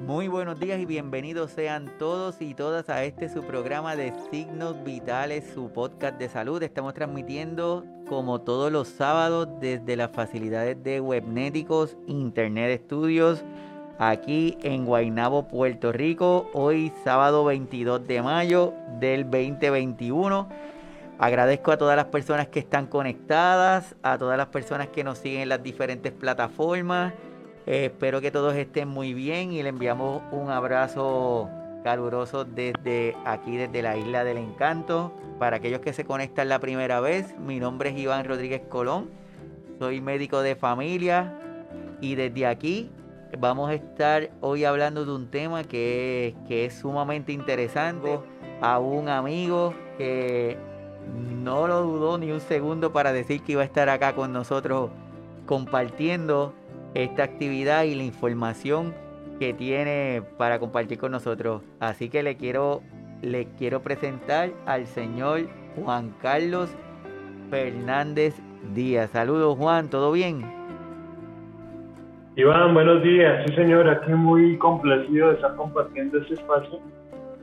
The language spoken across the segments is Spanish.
Muy buenos días y bienvenidos sean todos y todas a este su programa de Signos Vitales, su podcast de salud. Estamos transmitiendo como todos los sábados desde las facilidades de Webnéticos Internet Studios aquí en Guaynabo, Puerto Rico. Hoy sábado 22 de mayo del 2021. Agradezco a todas las personas que están conectadas, a todas las personas que nos siguen en las diferentes plataformas espero que todos estén muy bien y le enviamos un abrazo caluroso desde aquí, desde la Isla del Encanto. Para aquellos que se conectan la primera vez, mi nombre es Iván Rodríguez Colón, soy médico de familia y desde aquí vamos a estar hoy hablando de un tema que, que es sumamente interesante a un amigo que no lo dudó ni un segundo para decir que iba a estar acá con nosotros compartiendo esta actividad y la información que tiene para compartir con nosotros. Así que le quiero, le quiero presentar al señor Juan Carlos Fernández Díaz. Saludos Juan, ¿todo bien? Iván, buenos días. Sí señor, aquí muy complacido de estar compartiendo este espacio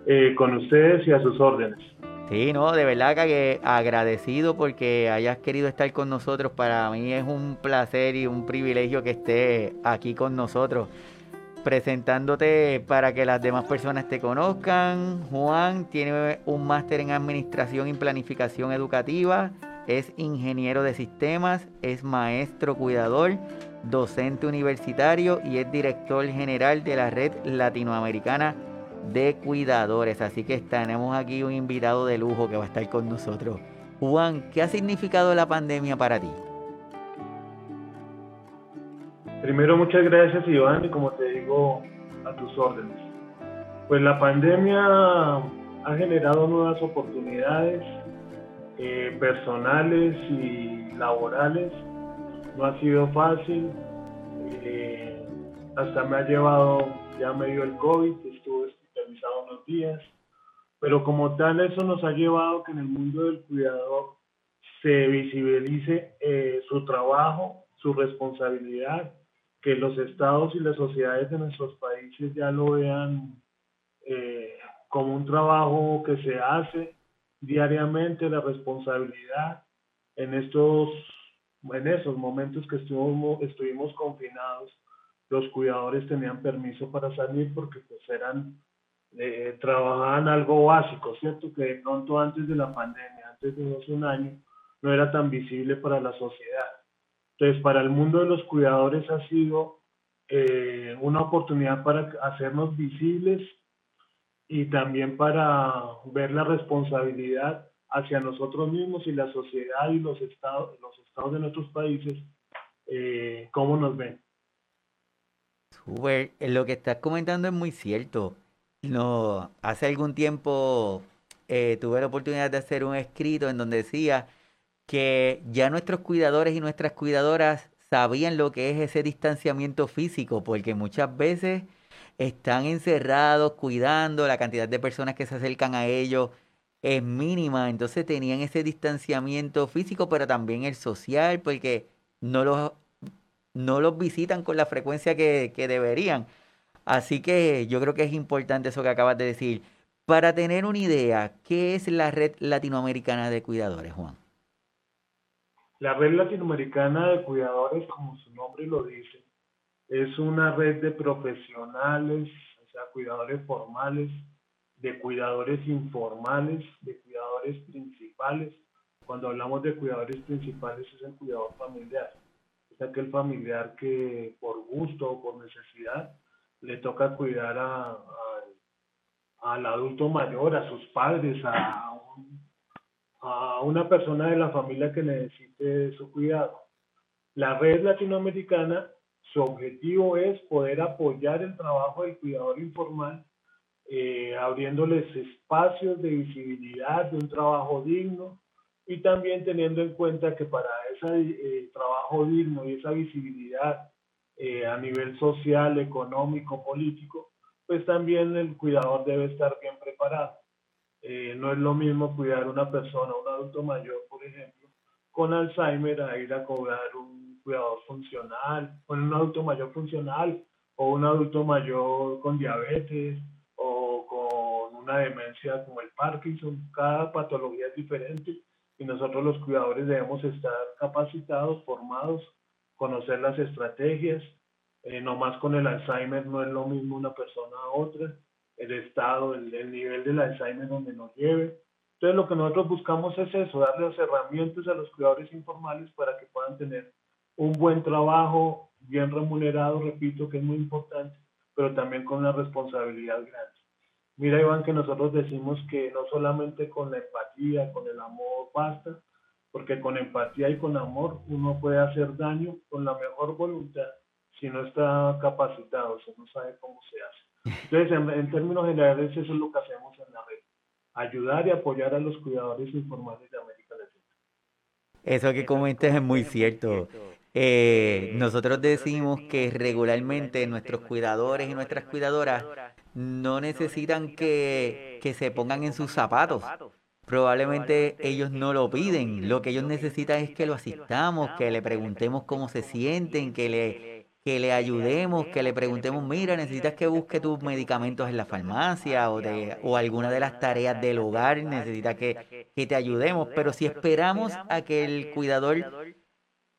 eh, con ustedes y a sus órdenes. Sí, no, de verdad que agradecido porque hayas querido estar con nosotros. Para mí es un placer y un privilegio que estés aquí con nosotros, presentándote para que las demás personas te conozcan. Juan tiene un máster en Administración y Planificación Educativa, es ingeniero de sistemas, es maestro cuidador, docente universitario y es director general de la Red Latinoamericana de cuidadores. Así que tenemos aquí un invitado de lujo que va a estar con nosotros. Juan, ¿qué ha significado la pandemia para ti? Primero, muchas gracias Iván y como te digo, a tus órdenes. Pues la pandemia ha generado nuevas oportunidades eh, personales y laborales. No ha sido fácil. Eh, hasta me ha llevado, ya me dio el COVID, pero como tal eso nos ha llevado que en el mundo del cuidador se visibilice eh, su trabajo, su responsabilidad, que los estados y las sociedades de nuestros países ya lo vean eh, como un trabajo que se hace diariamente, la responsabilidad en estos en esos momentos que estuvimos, estuvimos confinados, los cuidadores tenían permiso para salir porque pues eran eh, trabajaban algo básico, ¿cierto? Que de pronto antes de la pandemia, antes de hace un año, no era tan visible para la sociedad. Entonces, para el mundo de los cuidadores ha sido eh, una oportunidad para hacernos visibles y también para ver la responsabilidad hacia nosotros mismos y la sociedad y los estados, los estados de nuestros países, eh, cómo nos ven. lo que estás comentando es muy cierto. No, hace algún tiempo eh, tuve la oportunidad de hacer un escrito en donde decía que ya nuestros cuidadores y nuestras cuidadoras sabían lo que es ese distanciamiento físico, porque muchas veces están encerrados cuidando, la cantidad de personas que se acercan a ellos es mínima, entonces tenían ese distanciamiento físico, pero también el social, porque no los, no los visitan con la frecuencia que, que deberían. Así que yo creo que es importante eso que acabas de decir. Para tener una idea, ¿qué es la Red Latinoamericana de Cuidadores, Juan? La Red Latinoamericana de Cuidadores, como su nombre lo dice, es una red de profesionales, o sea, cuidadores formales, de cuidadores informales, de cuidadores principales. Cuando hablamos de cuidadores principales es el cuidador familiar. Es aquel familiar que por gusto o por necesidad le toca cuidar a, al adulto mayor, a sus padres, a, a una persona de la familia que necesite su cuidado. La red latinoamericana, su objetivo es poder apoyar el trabajo del cuidador informal, eh, abriéndoles espacios de visibilidad, de un trabajo digno y también teniendo en cuenta que para ese eh, trabajo digno y esa visibilidad eh, a nivel social, económico, político, pues también el cuidador debe estar bien preparado. Eh, no es lo mismo cuidar a una persona, un adulto mayor, por ejemplo, con Alzheimer, a ir a cobrar un cuidador funcional, con un adulto mayor funcional o un adulto mayor con diabetes o con una demencia como el Parkinson. Cada patología es diferente y nosotros los cuidadores debemos estar capacitados, formados, conocer las estrategias. Eh, no más con el Alzheimer no es lo mismo una persona a otra, el estado, el, el nivel del Alzheimer donde nos lleve. Entonces lo que nosotros buscamos es eso, darle las herramientas a los cuidadores informales para que puedan tener un buen trabajo, bien remunerado, repito, que es muy importante, pero también con una responsabilidad grande. Mira, Iván, que nosotros decimos que no solamente con la empatía, con el amor basta, porque con empatía y con amor uno puede hacer daño con la mejor voluntad si no está capacitado, si no sabe cómo se hace. Entonces, en, en términos generales, eso es lo que hacemos en la red, ayudar y apoyar a los cuidadores informales de América Latina. Eso que comentas es muy cierto. Eh, nosotros decimos que regularmente nuestros cuidadores y nuestras cuidadoras no necesitan que, que se pongan en sus zapatos. Probablemente ellos no lo piden. Lo que ellos necesitan es que lo asistamos, que le preguntemos cómo se sienten, que le, que le ayudemos, que le preguntemos, mira, necesitas que busque tus medicamentos en la farmacia o, de, o alguna de las tareas del hogar, necesitas que, que te ayudemos. Pero si esperamos a que el cuidador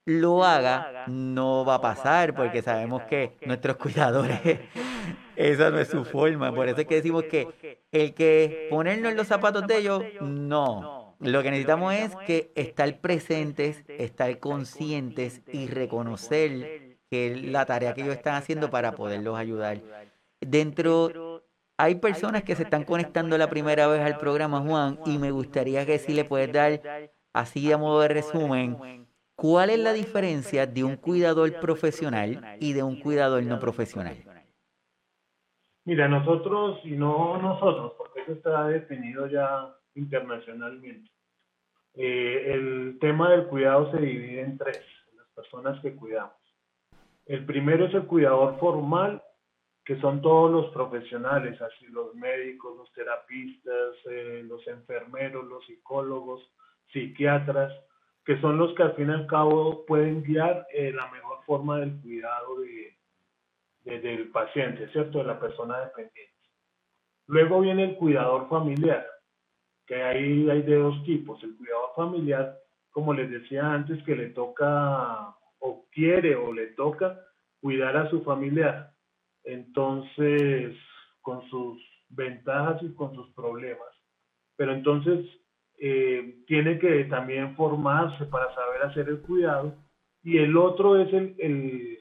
lo haga, no va a pasar porque sabemos que nuestros cuidadores, esa no es su forma. Por eso es que decimos que el que ponernos en los zapatos de ellos, no. Lo que necesitamos es que estar presentes, estar conscientes y reconocer que es la tarea que ellos están haciendo para poderlos ayudar. Dentro, hay personas que se están conectando la primera vez al programa, Juan, y me gustaría que si le puedes dar, así a modo de resumen, ¿Cuál es la diferencia de un cuidador profesional y de un cuidador no profesional? Mira, nosotros, y no nosotros, porque eso está definido ya internacionalmente, eh, el tema del cuidado se divide en tres, las personas que cuidamos. El primero es el cuidador formal, que son todos los profesionales, así los médicos, los terapistas, eh, los enfermeros, los psicólogos, psiquiatras, que son los que al fin y al cabo pueden guiar eh, la mejor forma del cuidado de, del paciente, ¿cierto? De la persona dependiente. Luego viene el cuidador familiar, que ahí hay de dos tipos. El cuidador familiar, como les decía antes, que le toca o quiere o le toca cuidar a su familiar. Entonces, con sus ventajas y con sus problemas. Pero entonces eh, tiene que también formarse para saber hacer el cuidado. Y el otro es el, el,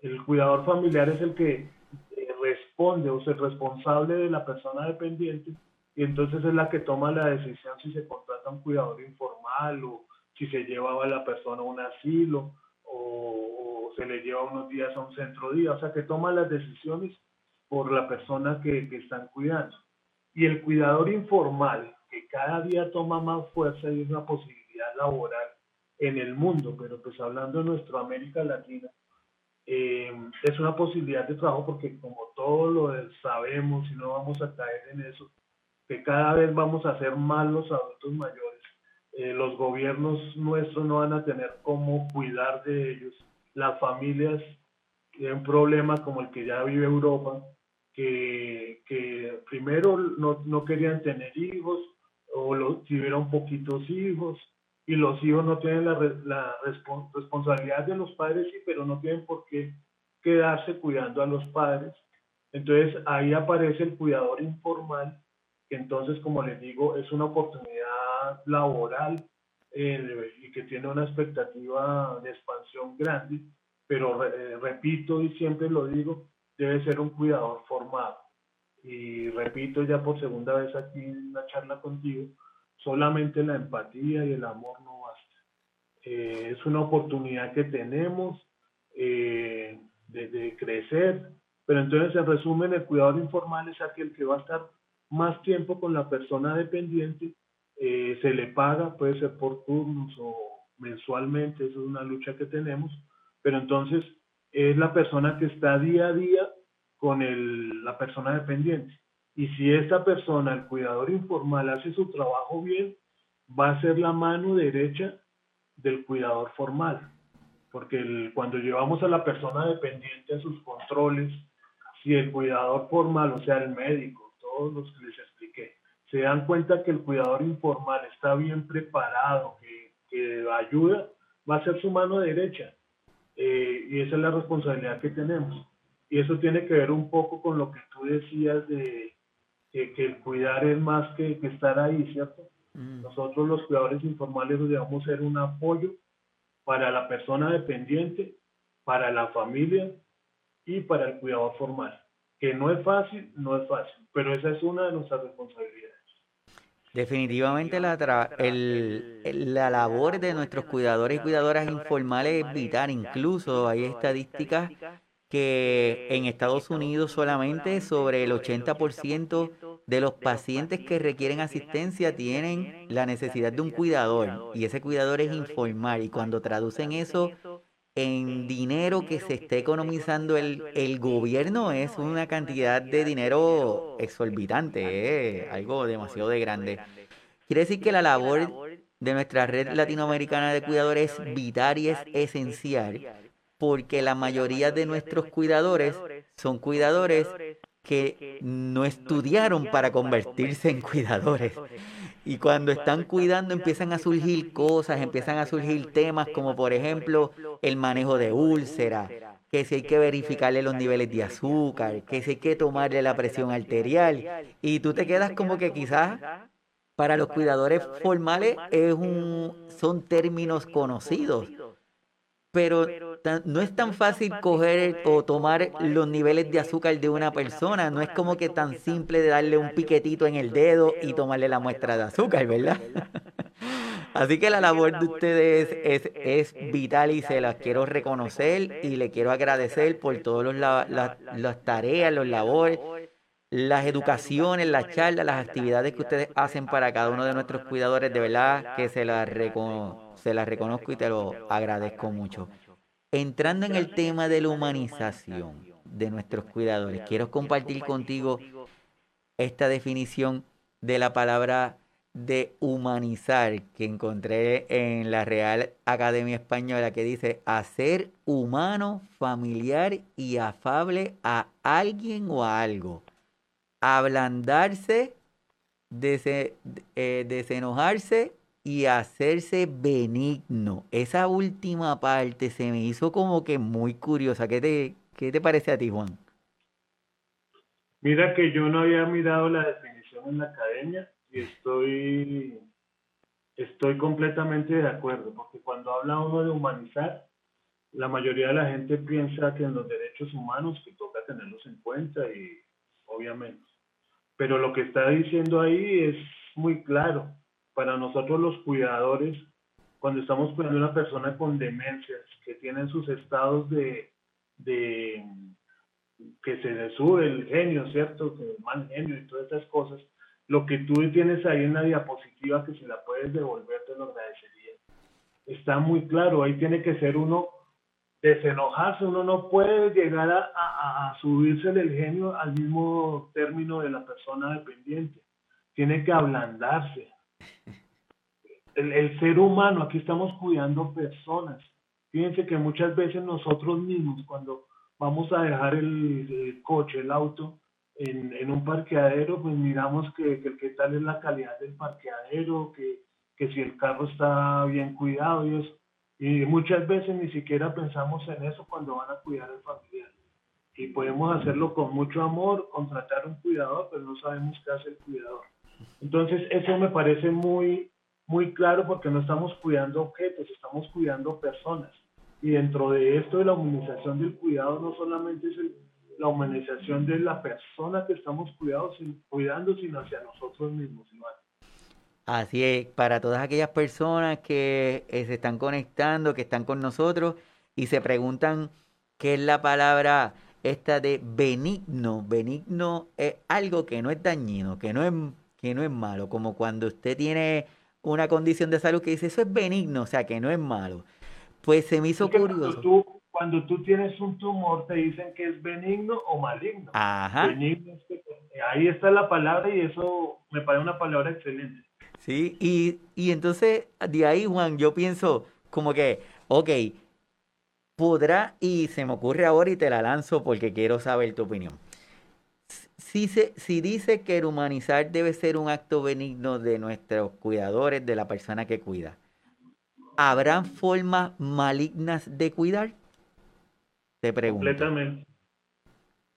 el cuidador familiar es el que eh, responde o es el responsable de la persona dependiente. Y entonces es la que toma la decisión si se contrata un cuidador informal o si se llevaba a la persona a un asilo o, se le lleva unos días a un centro día, o sea que toma las decisiones por la persona que, que están cuidando. Y el cuidador informal que cada día toma más fuerza y es una posibilidad laboral en el mundo, pero pues hablando de nuestra América Latina, eh, es una posibilidad de trabajo porque como todos lo sabemos y no vamos a caer en eso, que cada vez vamos a ser más los adultos mayores, eh, los gobiernos nuestros no van a tener cómo cuidar de ellos, las familias tienen un problema como el que ya vive Europa, que, que primero no, no querían tener hijos, o los, si poquitos hijos, y los hijos no tienen la, la responsabilidad de los padres, sí, pero no tienen por qué quedarse cuidando a los padres. Entonces ahí aparece el cuidador informal, que entonces, como les digo, es una oportunidad laboral eh, y que tiene una expectativa de expansión grande, pero eh, repito y siempre lo digo, debe ser un cuidador formado y repito ya por segunda vez aquí en la charla contigo, solamente la empatía y el amor no basta. Eh, es una oportunidad que tenemos eh, de, crecer, pero entonces en resumen el cuidador informal es aquel que va a estar más tiempo con la persona dependiente, eh, se le paga, puede ser por turnos o mensualmente, eso es una lucha que tenemos, pero entonces es la persona que está día a día con la persona dependiente. Y si esta persona, el cuidador informal, hace su trabajo bien, va a ser la mano derecha del cuidador formal. Porque cuando llevamos a la persona dependiente a sus controles, si el cuidador formal, o sea, el médico, todos los que les expliqué, se dan cuenta que el cuidador informal está bien preparado, que, que ayuda, va a ser su mano derecha. Eh, y esa es la responsabilidad que tenemos. Y eso tiene que ver un poco con lo que tú decías de que, el cuidar es más que, estar ahí, ¿cierto? Mm. Nosotros los cuidadores informales debemos ser un apoyo para la persona dependiente, para la familia y para el cuidador formal. Que no es fácil, no es fácil, pero esa es una de nuestras responsabilidades. Definitivamente la, la labor de nuestros cuidadores y cuidadoras informales es vital. Incluso hay estadísticas que en Estados Unidos solamente sobre el 80% de los pacientes que requieren asistencia tienen la necesidad de un cuidador y ese cuidador es informal y cuando traducen eso en dinero que se esté economizando el, el gobierno es una cantidad de dinero exorbitante, eh, algo demasiado de grande. Quiere decir que la labor de nuestra red latinoamericana de cuidadores es vital y es esencial porque la mayoría de nuestros cuidadores son cuidadores que no estudiaron para convertirse en cuidadores. Y cuando están cuidando empiezan a surgir cosas, empiezan a surgir temas como por ejemplo el manejo de úlcera, que si hay que verificarle los niveles de azúcar, que si hay que tomarle la presión arterial. Y tú te quedas como que quizás para los cuidadores formales es un, son términos conocidos pero no es tan fácil coger o tomar los niveles de azúcar de una persona, no es como que tan simple de darle un piquetito en el dedo y tomarle la muestra de azúcar, ¿verdad? Así que la labor de ustedes es, es vital y se las quiero reconocer y le quiero agradecer por todas las tareas, los labores, las educaciones, las charlas, las actividades que ustedes hacen para cada uno de nuestros cuidadores, de verdad que se las reconozco se la reconozco y te lo agradezco mucho. Entrando en el tema de la humanización de nuestros cuidadores, quiero compartir contigo esta definición de la palabra de humanizar que encontré en la Real Academia Española que dice hacer humano, familiar y afable a alguien o a algo. Ablandarse, eh, desenojarse y hacerse benigno. Esa última parte se me hizo como que muy curiosa. ¿Qué te, qué te parece a ti, Juan? Mira que yo no había mirado la definición en la academia y estoy, estoy completamente de acuerdo, porque cuando habla uno de humanizar, la mayoría de la gente piensa que en los derechos humanos que toca tenerlos en cuenta y obviamente. Pero lo que está diciendo ahí es muy claro para nosotros los cuidadores, cuando estamos cuidando a una persona con demencias, que tienen sus estados de, que se le sube el genio, ¿cierto? Que el mal genio y todas estas cosas, lo que tú tienes ahí en la diapositiva que si la puedes devolver te lo agradecería. Está muy claro, ahí tiene que ser uno desenojarse, uno no puede llegar a, a, a subirse el genio al mismo término de la persona dependiente, tiene que ablandarse, el, ser humano, aquí estamos cuidando personas. Fíjense que muchas veces nosotros mismos, cuando vamos a dejar el, coche, el auto, en, un parqueadero, pues miramos que, que, tal es la calidad del parqueadero, que, que si el carro está bien cuidado y eso. Y muchas veces ni siquiera pensamos en eso cuando van a cuidar al familiar. Y podemos hacerlo con mucho amor, contratar un cuidador, pero no sabemos qué hace el cuidador. Entonces, eso me parece muy, muy claro porque no estamos cuidando objetos, estamos cuidando personas. Y dentro de esto de la humanización del cuidado, no solamente es la humanización de la persona que estamos cuidando sino hacia nosotros mismos, Iván. Así es, para todas aquellas personas que eh, se están conectando, que están con nosotros y se preguntan qué es la palabra esta de benigno. Benigno es algo que no es dañino, que no es que no es malo, como cuando usted tiene una condición de salud que dice eso es benigno, o sea, que no es malo. Pues se me hizo curioso. Cuando tú, cuando tú tienes un tumor te dicen que es benigno o maligno. Ajá. Benigno ahí está la palabra y eso me parece una palabra excelente. Sí, y, y entonces de ahí, Juan, yo pienso como que, ok, podrá, y se me ocurre ahora y te la lanzo porque quiero saber tu opinión si, se, si dice que el humanizar debe ser un acto benigno de nuestros cuidadores, de la persona que cuida, ¿habrán formas malignas de cuidar? Te pregunto. Completamente.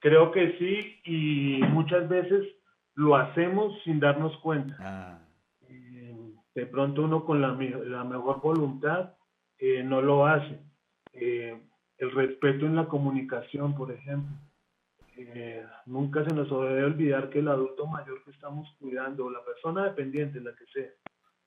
Creo que sí y muchas veces lo hacemos sin darnos cuenta. Ah. Eh, de pronto uno con la, mejor voluntad eh, no lo hace. Eh, el respeto en la comunicación, por ejemplo. Nunca se nos debe olvidar que el adulto mayor que estamos cuidando, la persona dependiente, la que sea,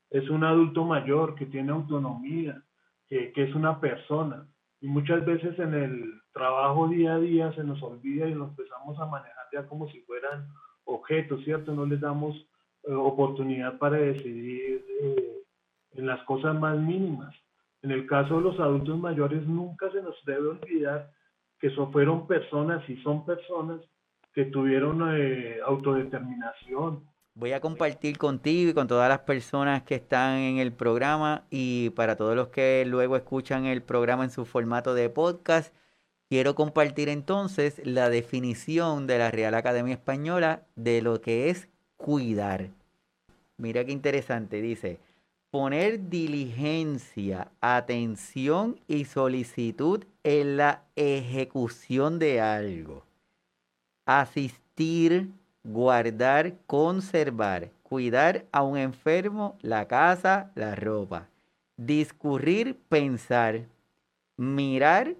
es un adulto mayor que tiene autonomía, que, que es una persona. Y muchas veces en el trabajo día a día se nos olvida y nos empezamos a manejar ya como si fueran objetos, ¿cierto? No les damos eh, oportunidad para decidir eh, en las cosas más mínimas. En el caso de los adultos mayores, nunca se nos debe olvidar que eso fueron personas y son personas que tuvieron eh, autodeterminación. Voy a compartir contigo y con todas las personas que están en el programa y para todos los que luego escuchan el programa en su formato de podcast Quiero compartir entonces la definición de la Real Academia Española de lo que es cuidar. Mira qué interesante, dice, poner diligencia, atención y solicitud en la ejecución de algo. Asistir, guardar, conservar, cuidar a un enfermo, la casa, la ropa. Discurrir, pensar, mirar,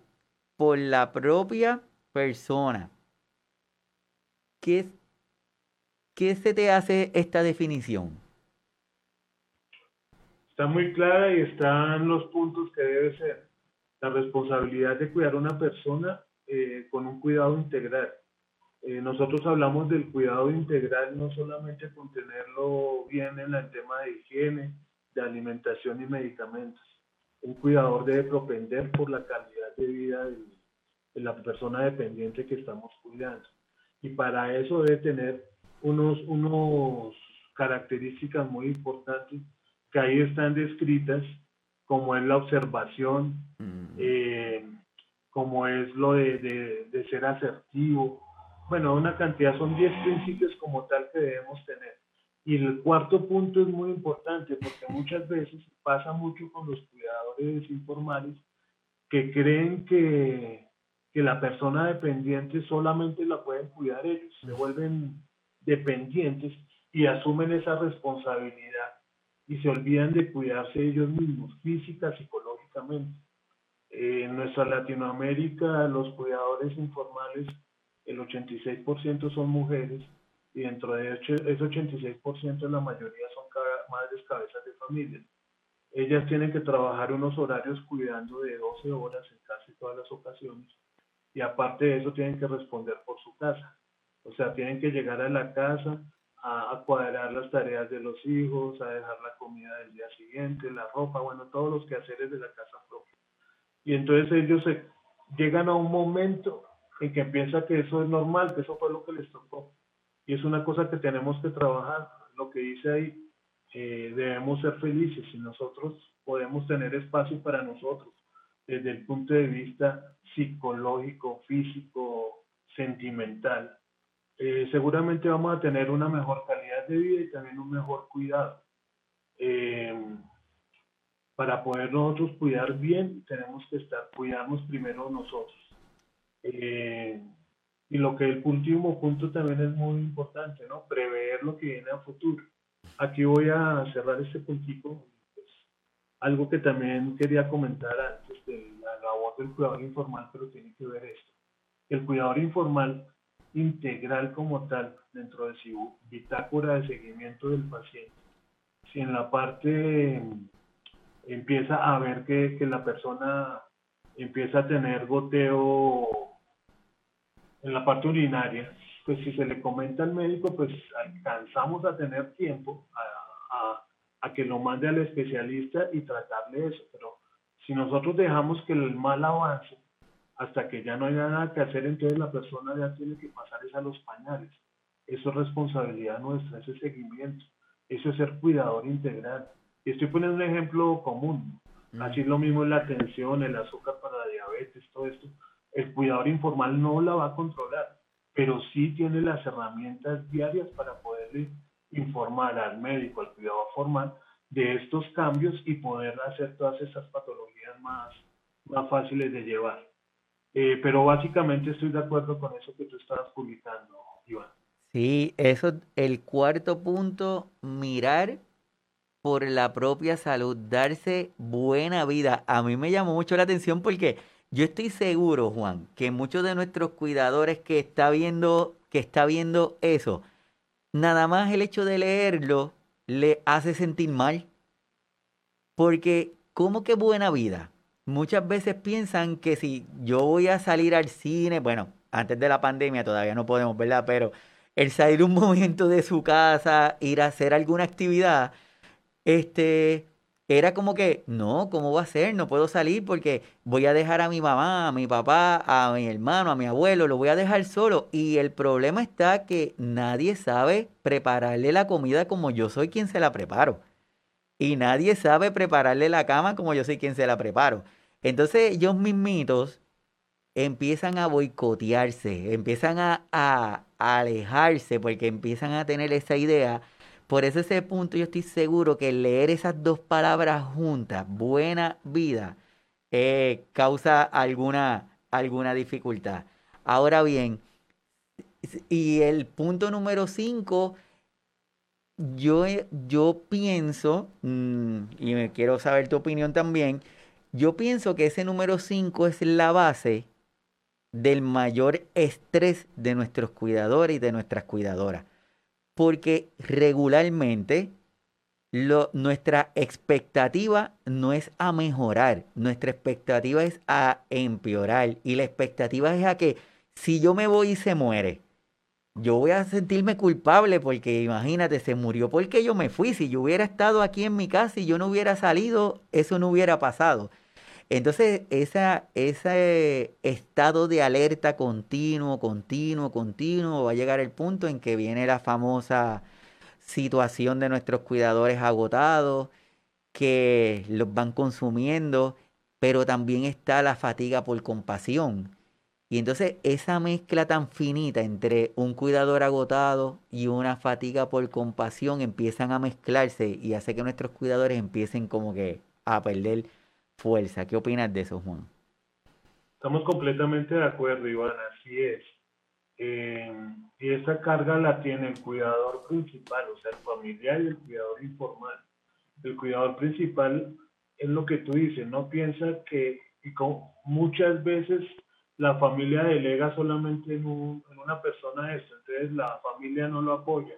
por la propia persona. ¿Qué, ¿Qué se te hace esta definición? Está muy clara y están los puntos que debe ser. La responsabilidad de cuidar a una persona eh, con un cuidado integral. Eh, nosotros hablamos del cuidado integral no solamente con tenerlo bien en el tema de higiene, de alimentación y medicamentos. Un cuidador debe propender por la calidad de vida de, la persona dependiente que estamos cuidando. Y para eso debe tener unos, unos características muy importantes que ahí están descritas, como es la observación, mm. eh, como es lo de, de, ser asertivo. Bueno, una cantidad, son 10 principios como tal que debemos tener. Y el cuarto punto es muy importante porque muchas veces pasa mucho con los cuidadores informales que creen que, que la persona dependiente solamente la pueden cuidar ellos, se vuelven dependientes y asumen esa responsabilidad y se olvidan de cuidarse ellos mismos, física, psicológicamente. en nuestra Latinoamérica, los cuidadores informales, el 86% son mujeres y dentro de ese 86% la mayoría son madres cabezas de familia ellas tienen que trabajar unos horarios cuidando de 12 horas en casi todas las ocasiones y aparte de eso tienen que responder por su casa. O sea, tienen que llegar a la casa a, cuadrar las tareas de los hijos, a dejar la comida del día siguiente, la ropa, bueno, todos los quehaceres de la casa propia. Y entonces ellos se, llegan a un momento en que piensan que eso es normal, que eso fue lo que les tocó. Y es una cosa que tenemos que trabajar. Lo que dice ahí, debemos ser felices y nosotros podemos tener espacio para nosotros desde el punto de vista psicológico, físico, sentimental. Eh, seguramente vamos a tener una mejor calidad de vida y también un mejor cuidado. Eh, para poder nosotros cuidar bien, tenemos que estar, cuidarnos primero nosotros. Eh, y lo que el último punto también es muy importante, ¿no? Prever lo que viene a futuro aquí voy a cerrar este puntito. Pues, algo que también quería comentar antes de la labor del cuidador informal, pero tiene que ver esto. El cuidador informal integral como tal, dentro de su bitácora de seguimiento del paciente, si en la parte empieza a ver que, que la persona empieza a tener goteo en la parte urinaria, pues si se le comenta al médico, pues alcanzamos a tener tiempo a, a, que lo mande al especialista y tratarle eso. Pero si nosotros dejamos que el mal avance hasta que ya no haya nada que hacer, entonces la persona ya tiene que pasar a los pañales. Eso es responsabilidad nuestra, ese seguimiento. Eso es ser cuidador integral. Y estoy poniendo un ejemplo común. Mm. Así es lo mismo en la atención, el azúcar para la diabetes, todo esto. El cuidador informal no la va a controlar pero sí tiene las herramientas diarias para poderle informar al médico, al cuidado formal, de estos cambios y poder hacer todas esas patologías más, más fáciles de llevar. Eh, pero básicamente estoy de acuerdo con eso que tú estabas publicando, Iván. Sí, eso, el cuarto punto, mirar por la propia salud, darse buena vida. A mí me llamó mucho la atención porque yo estoy seguro, Juan, que muchos de nuestros cuidadores que está viendo, que está viendo eso, nada más el hecho de leerlo le hace sentir mal. Porque, ¿cómo que buena vida? Muchas veces piensan que si yo voy a salir al cine, bueno, antes de la pandemia todavía no podemos, ¿verdad? Pero el salir un momento de su casa, ir a hacer alguna actividad, este, era como que, no, ¿cómo va a ser? No puedo salir porque voy a dejar a mi mamá, a mi papá, a mi hermano, a mi abuelo, lo voy a dejar solo. Y el problema está que nadie sabe prepararle la comida como yo soy quien se la preparo. Y nadie sabe prepararle la cama como yo soy quien se la preparo. Entonces ellos mismitos empiezan a boicotearse, empiezan a, alejarse porque empiezan a tener esa idea por eso ese punto yo estoy seguro que leer esas dos palabras juntas, buena vida, eh, causa alguna, alguna dificultad. Ahora bien, y el punto número cinco, yo, yo pienso, mm, y me quiero saber tu opinión también, yo pienso que ese número cinco es la base del mayor estrés de nuestros cuidadores y de nuestras cuidadoras porque regularmente nuestra expectativa no es a mejorar, nuestra expectativa es a empeorar y la expectativa es a que si yo me voy y se muere, yo voy a sentirme culpable porque imagínate, se murió porque yo me fui, si yo hubiera estado aquí en mi casa y yo no hubiera salido, eso no hubiera pasado. Entonces, ese estado de alerta continuo, continuo, continuo, va a llegar el punto en que viene la famosa situación de nuestros cuidadores agotados, que los van consumiendo, pero también está la fatiga por compasión. Y entonces esa mezcla tan finita entre un cuidador agotado y una fatiga por compasión empiezan a mezclarse y hace que nuestros cuidadores empiecen como que a perder fuerza. ¿Qué opinas de eso, Juan? Estamos completamente de acuerdo, Iván, así es. Eh, y esa carga la tiene el cuidador principal, o sea, el familiar y el cuidador informal. El cuidador principal es lo que tú dices, no piensa que, y muchas veces la familia delega solamente en, una persona esto, entonces la familia no lo apoya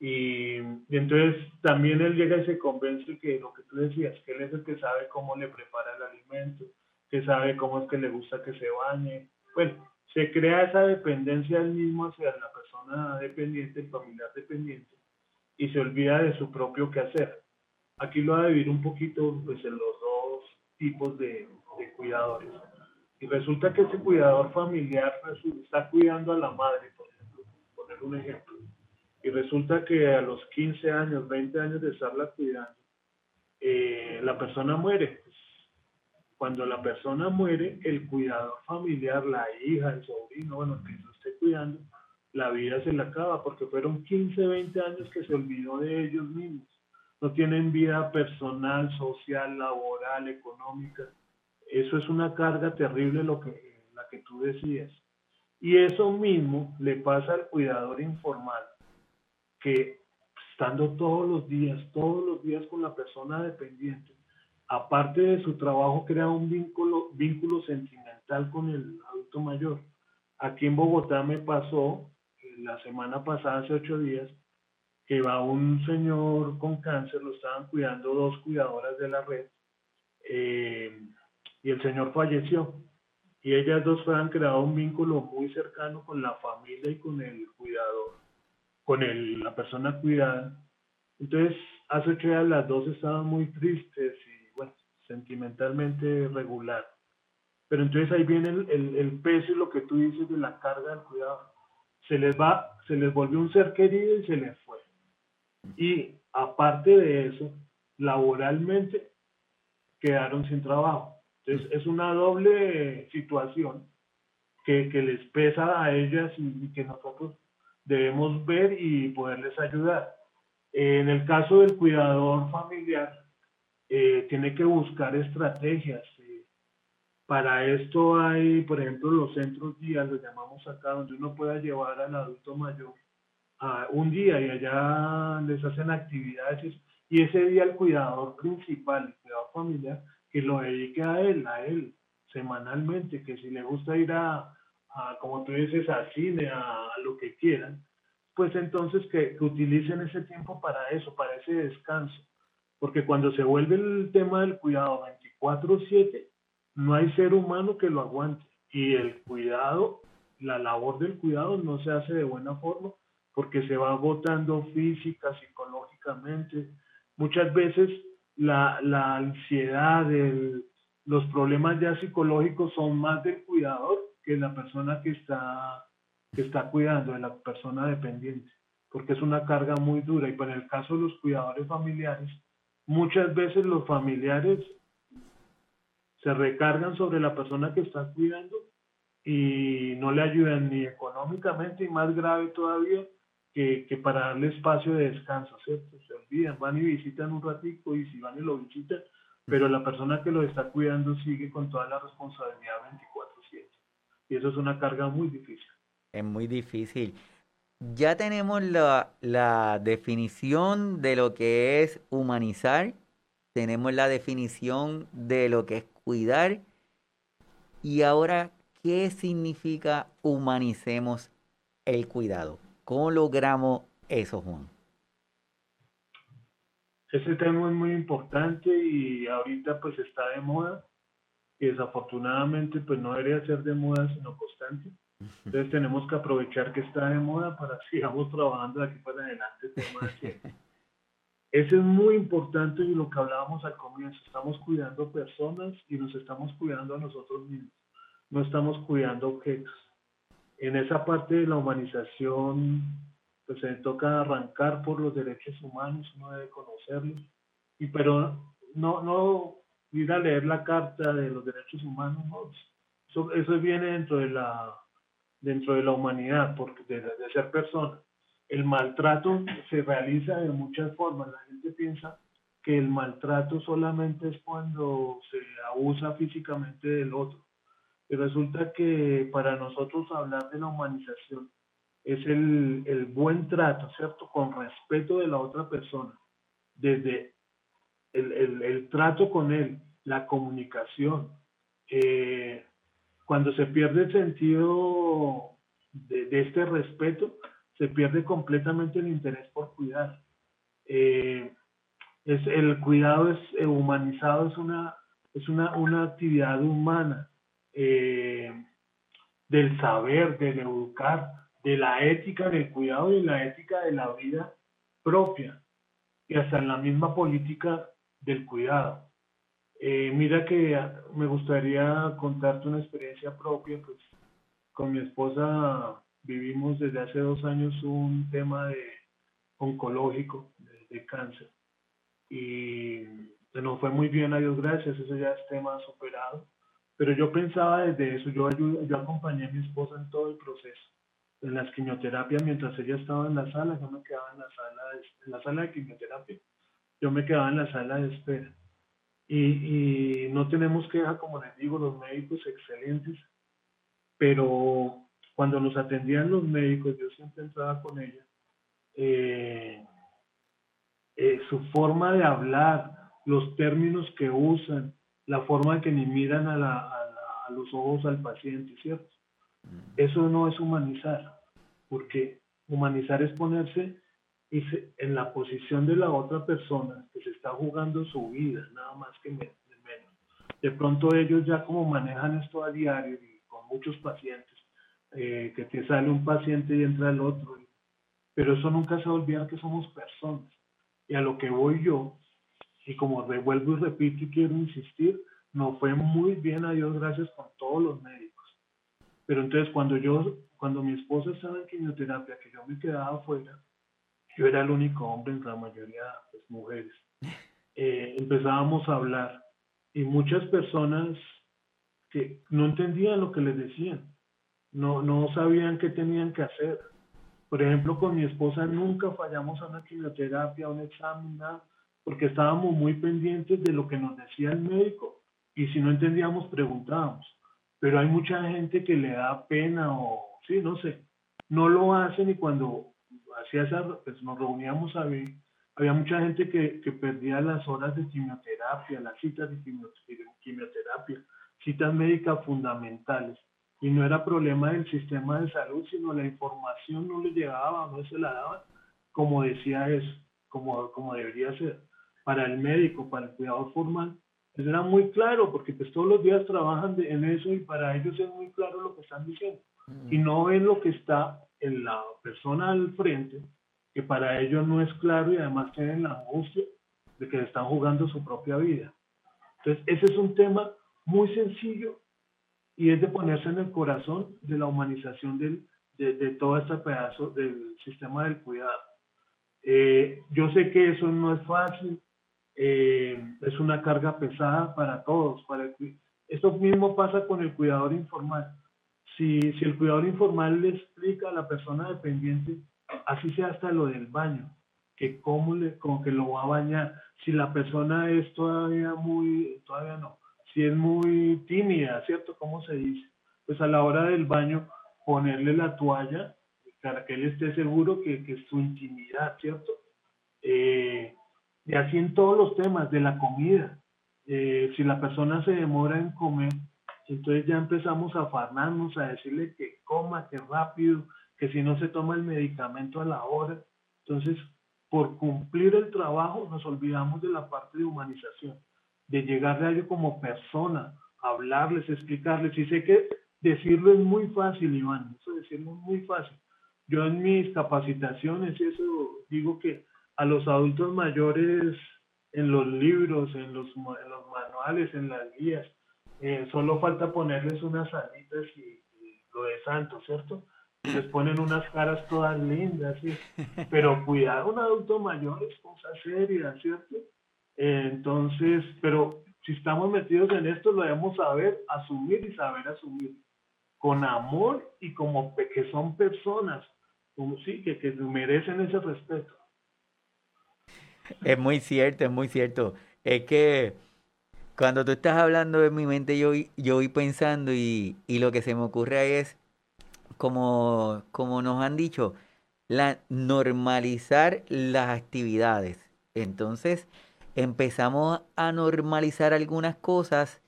y, entonces también él llega y se convence que lo que tú decías, que él es el que sabe cómo le prepara el alimento, que sabe cómo es que le gusta que se bañe. Bueno, se crea esa dependencia él mismo hacia la persona dependiente, el familiar dependiente, y se olvida de su propio quehacer. Aquí lo va a dividir un poquito pues, en los dos tipos de cuidadores. Y resulta que ese cuidador familiar está cuidando a la madre, por ejemplo, poner un ejemplo y resulta que a los 15 años, 20 años de estarla cuidando, eh, la persona muere. Cuando la persona muere, el cuidador familiar, la hija, el sobrino, bueno, que lo esté cuidando, la vida se le acaba porque fueron 15, 20 años que se olvidó de ellos mismos. No tienen vida personal, social, laboral, económica. Eso es una carga terrible lo que, la que tú decías. Y eso mismo le pasa al cuidador informal que estando todos los días, todos los días con la persona dependiente, aparte de su trabajo, crea un vínculo, vínculo sentimental con el adulto mayor. Aquí en Bogotá me pasó la semana pasada, hace ocho días, que va un señor con cáncer, lo estaban cuidando dos cuidadoras de la red, eh, y el señor falleció. Y ellas dos han creado un vínculo muy cercano con la familia y con el cuidador con el, la persona cuidada. Entonces, hace ocho días las dos estaban muy tristes y, bueno, sentimentalmente regular. Pero entonces ahí viene el, el, el, peso y lo que tú dices de la carga del cuidado. Se les va, se les volvió un ser querido y se les fue. Y aparte de eso, laboralmente quedaron sin trabajo. Entonces es una doble situación que, les pesa a ellas y, que nosotros debemos ver y poderles ayudar. en el caso del cuidador familiar, eh, tiene que buscar estrategias. Eh. Para esto hay, por ejemplo, los centros días, los llamamos acá, donde uno pueda llevar al adulto mayor a un día y allá les hacen actividades y ese día el cuidador principal, el cuidador familiar, que lo dedique a él, a él, semanalmente, que si le gusta ir a, como tú dices, a cine, a, lo que quieran, pues entonces que, que, utilicen ese tiempo para eso, para ese descanso. Porque cuando se vuelve el tema del cuidado 24/7, no hay ser humano que lo aguante. Y el cuidado, la labor del cuidado no se hace de buena forma porque se va agotando física, psicológicamente. Muchas veces la, la ansiedad, los problemas ya psicológicos son más del cuidador que la persona que está, que está cuidando, de la persona dependiente, porque es una carga muy dura. Y para el caso de los cuidadores familiares, muchas veces los familiares se recargan sobre la persona que está cuidando y no le ayudan ni económicamente y más grave todavía que, que, para darle espacio de descanso, ¿cierto? Se olvidan, van y visitan un ratico y si van y lo visitan, pero la persona que lo está cuidando sigue con toda la responsabilidad 24/7 y eso es una carga muy difícil. Es muy difícil ya tenemos la, definición de lo que es humanizar, tenemos la definición de lo que es cuidar y ahora, ¿qué significa humanicemos el cuidado? ¿Cómo logramos eso, Juan? Ese tema es muy importante y ahorita pues está de moda y desafortunadamente pues no debería ser de moda sino constante entonces tenemos que aprovechar que está de moda para que sigamos trabajando de aquí para adelante. Eso es muy importante y lo que hablábamos al comienzo, estamos cuidando personas y nos estamos cuidando a nosotros mismos, no estamos cuidando objetos. En esa parte de la humanización, pues se toca arrancar por los derechos humanos, uno debe conocerlos, y pero no, no ir a leer la carta de los derechos humanos, eso, eso viene dentro de la dentro de la humanidad, porque de, ser persona. El maltrato se realiza de muchas formas. La gente piensa que el maltrato solamente es cuando se abusa físicamente del otro. Y resulta que para nosotros hablar de la humanización es el, el buen trato, ¿cierto? Con respeto de la otra persona. Desde el, el, el trato con él, la comunicación, eh, cuando se pierde el sentido de, este respeto, se pierde completamente el interés por cuidar. Eh, es, el cuidado es eh, humanizado, es una, es una, una actividad humana eh, del saber, del educar, de la ética del cuidado y la ética de la vida propia y hasta en la misma política del cuidado. Eh, mira que me gustaría contarte una experiencia propia, pues con mi esposa vivimos desde hace dos años un tema de oncológico, de, cáncer. Y nos fue muy bien, a Dios gracias, eso ya es tema superado. Pero yo pensaba desde eso, yo, yo acompañé a mi esposa en todo el proceso, en las quimioterapias, mientras ella estaba en la sala, yo me quedaba en la sala en la sala de quimioterapia, yo me quedaba en la sala de espera. Y, no tenemos queja, como les digo, los médicos excelentes, pero cuando nos atendían los médicos, yo siempre entraba con ella, eh, eh, su forma de hablar, los términos que usan, la forma en que ni miran a, a los ojos al paciente, ¿cierto? Mm. Eso no es humanizar, porque humanizar es ponerse y en la posición de la otra persona que se está jugando su vida, nada más que menos. De pronto ellos ya como manejan esto a diario y con muchos pacientes, eh, que te sale un paciente y entra el otro, pero eso nunca se olvida que somos personas. Y a lo que voy yo, y como revuelvo y repito y quiero insistir, no fue muy bien a Dios gracias con todos los médicos. Pero entonces cuando yo, cuando mi esposa estaba en quimioterapia, que yo me quedaba afuera, yo era el único hombre entre la mayoría de pues, mujeres. Eh, empezábamos a hablar y muchas personas que no entendían lo que les decían. no, no sabían qué tenían que hacer. Por ejemplo, con mi esposa nunca fallamos a una quimioterapia, a un examen, nada, porque estábamos muy pendientes de lo que nos decía el médico y si no entendíamos preguntábamos. Pero hay mucha gente que le da pena o, sí, no sé, no lo hacen y cuando hacía esa, pues nos reuníamos a ver, había mucha gente que, que perdía las horas de quimioterapia, las citas de quimioterapia, citas médicas fundamentales y no era problema del sistema de salud, sino la información no le llegaba, no se la daban, como decía es, como, como debería ser. Para el médico, para el cuidador formal, pues era muy claro, porque pues todos los días trabajan en eso y para ellos es muy claro lo que están diciendo. Y no ven lo que está en la persona al frente, que para ellos no es claro y además tienen la angustia de que están jugando su propia vida. Entonces, ese es un tema muy sencillo y es de ponerse en el corazón de la humanización del, de, de, todo este pedazo del sistema del cuidado. Eh, yo sé que eso no es fácil, eh, es una carga pesada para todos. Para esto mismo pasa con el cuidador informal. Si, si el cuidador informal le explica a la persona dependiente, así sea hasta lo del baño, que cómo le, como que lo va a bañar, si la persona es todavía muy, todavía no, si es muy tímida, ¿cierto? ¿Cómo se dice? Pues a la hora del baño ponerle la toalla para que él esté seguro que, que es su intimidad, ¿cierto? Eh, y así en todos los temas de la comida. Eh, si la persona se demora en comer, entonces ya empezamos a afanarnos, a decirle que coma, que rápido, que si no se toma el medicamento a la hora. Entonces, por cumplir el trabajo, nos olvidamos de la parte de humanización de llegarle a ellos como persona, hablarles, explicarles. Y sé que decirlo es muy fácil, Iván, eso decirlo es muy fácil. Yo en mis capacitaciones eso digo que a los adultos mayores en los libros, en los, los manuales, en las guías, eh, solo falta ponerles unas alitas y, lo de santo, ¿cierto? les ponen unas caras todas lindas, ¿sí? pero cuidar a un adulto mayor es cosa seria, ¿cierto? entonces, pero si estamos metidos en esto, lo debemos saber asumir y saber asumir con amor y como que son personas, como sí, que, que merecen ese respeto. Es muy cierto, es muy cierto. Es que cuando tú estás hablando en mi mente, yo, yo voy pensando y, y lo que se me ocurre es, como, como nos han dicho, la normalizar las actividades. Entonces, empezamos a normalizar algunas cosas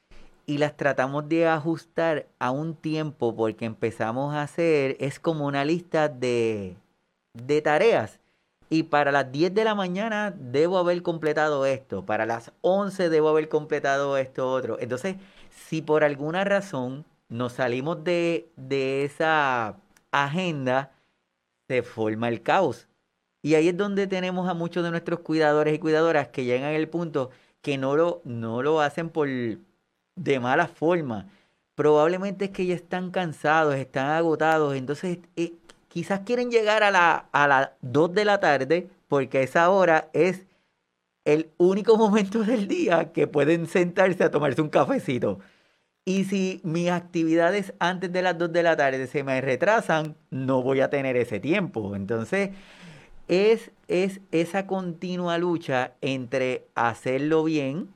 y las tratamos de ajustar a un tiempo porque empezamos a hacer, es como una lista de, de tareas. Y para las 10 de la mañana debo haber completado esto, para las 11 debo haber completado esto otro. Entonces, si por alguna razón nos salimos de, de esa agenda, se forma el caos. Y ahí es donde tenemos a muchos de nuestros cuidadores y cuidadoras que llegan al punto que no lo, no lo hacen por de mala forma. Probablemente es que ya están cansados, están agotados, entonces eh, quizás quieren llegar a, la, a las 2 de la tarde porque esa hora es el único momento del día que pueden sentarse a tomarse un cafecito. Y si mis actividades antes de las 2 de la tarde se me retrasan, no voy a tener ese tiempo. Entonces, es, es esa continua lucha entre hacerlo bien,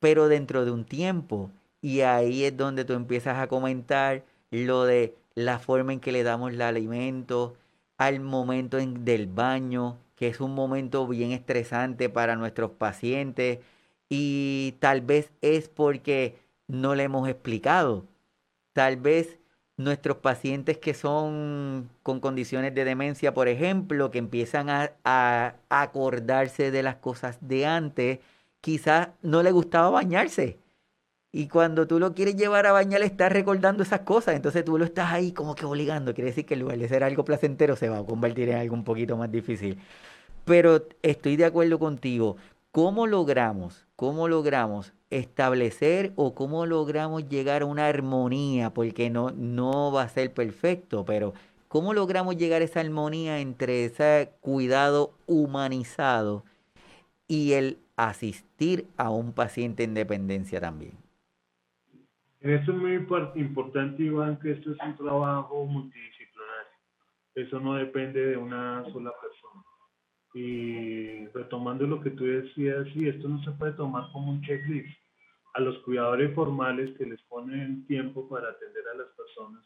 pero dentro de un tiempo. Y ahí es donde tú empiezas a comentar lo de la forma en que le damos el alimento, al momento en, del baño, que es un momento bien estresante para nuestros pacientes. Y tal vez es porque no le hemos explicado. Tal vez nuestros pacientes que son con condiciones de demencia, por ejemplo, que empiezan a, acordarse de las cosas de antes, quizás no le gustaba bañarse. Y cuando tú lo quieres llevar a bañar, estás recordando esas cosas. Entonces tú lo estás ahí como que obligando. Quiere decir que en lugar de ser algo placentero, se va a convertir en algo un poquito más difícil. Pero estoy de acuerdo contigo. ¿Cómo logramos, cómo logramos establecer o cómo logramos llegar a una armonía, porque no, no va a ser perfecto, pero cómo logramos llegar a esa armonía entre ese cuidado humanizado y el asistir a un paciente en dependencia también. En esto es muy importante, Iván, que esto es un trabajo multidisciplinario. Eso no depende de una sola persona. Y retomando lo que tú decías, sí, esto no se puede tomar como un checklist. A los cuidadores formales que les ponen tiempo para atender a las personas.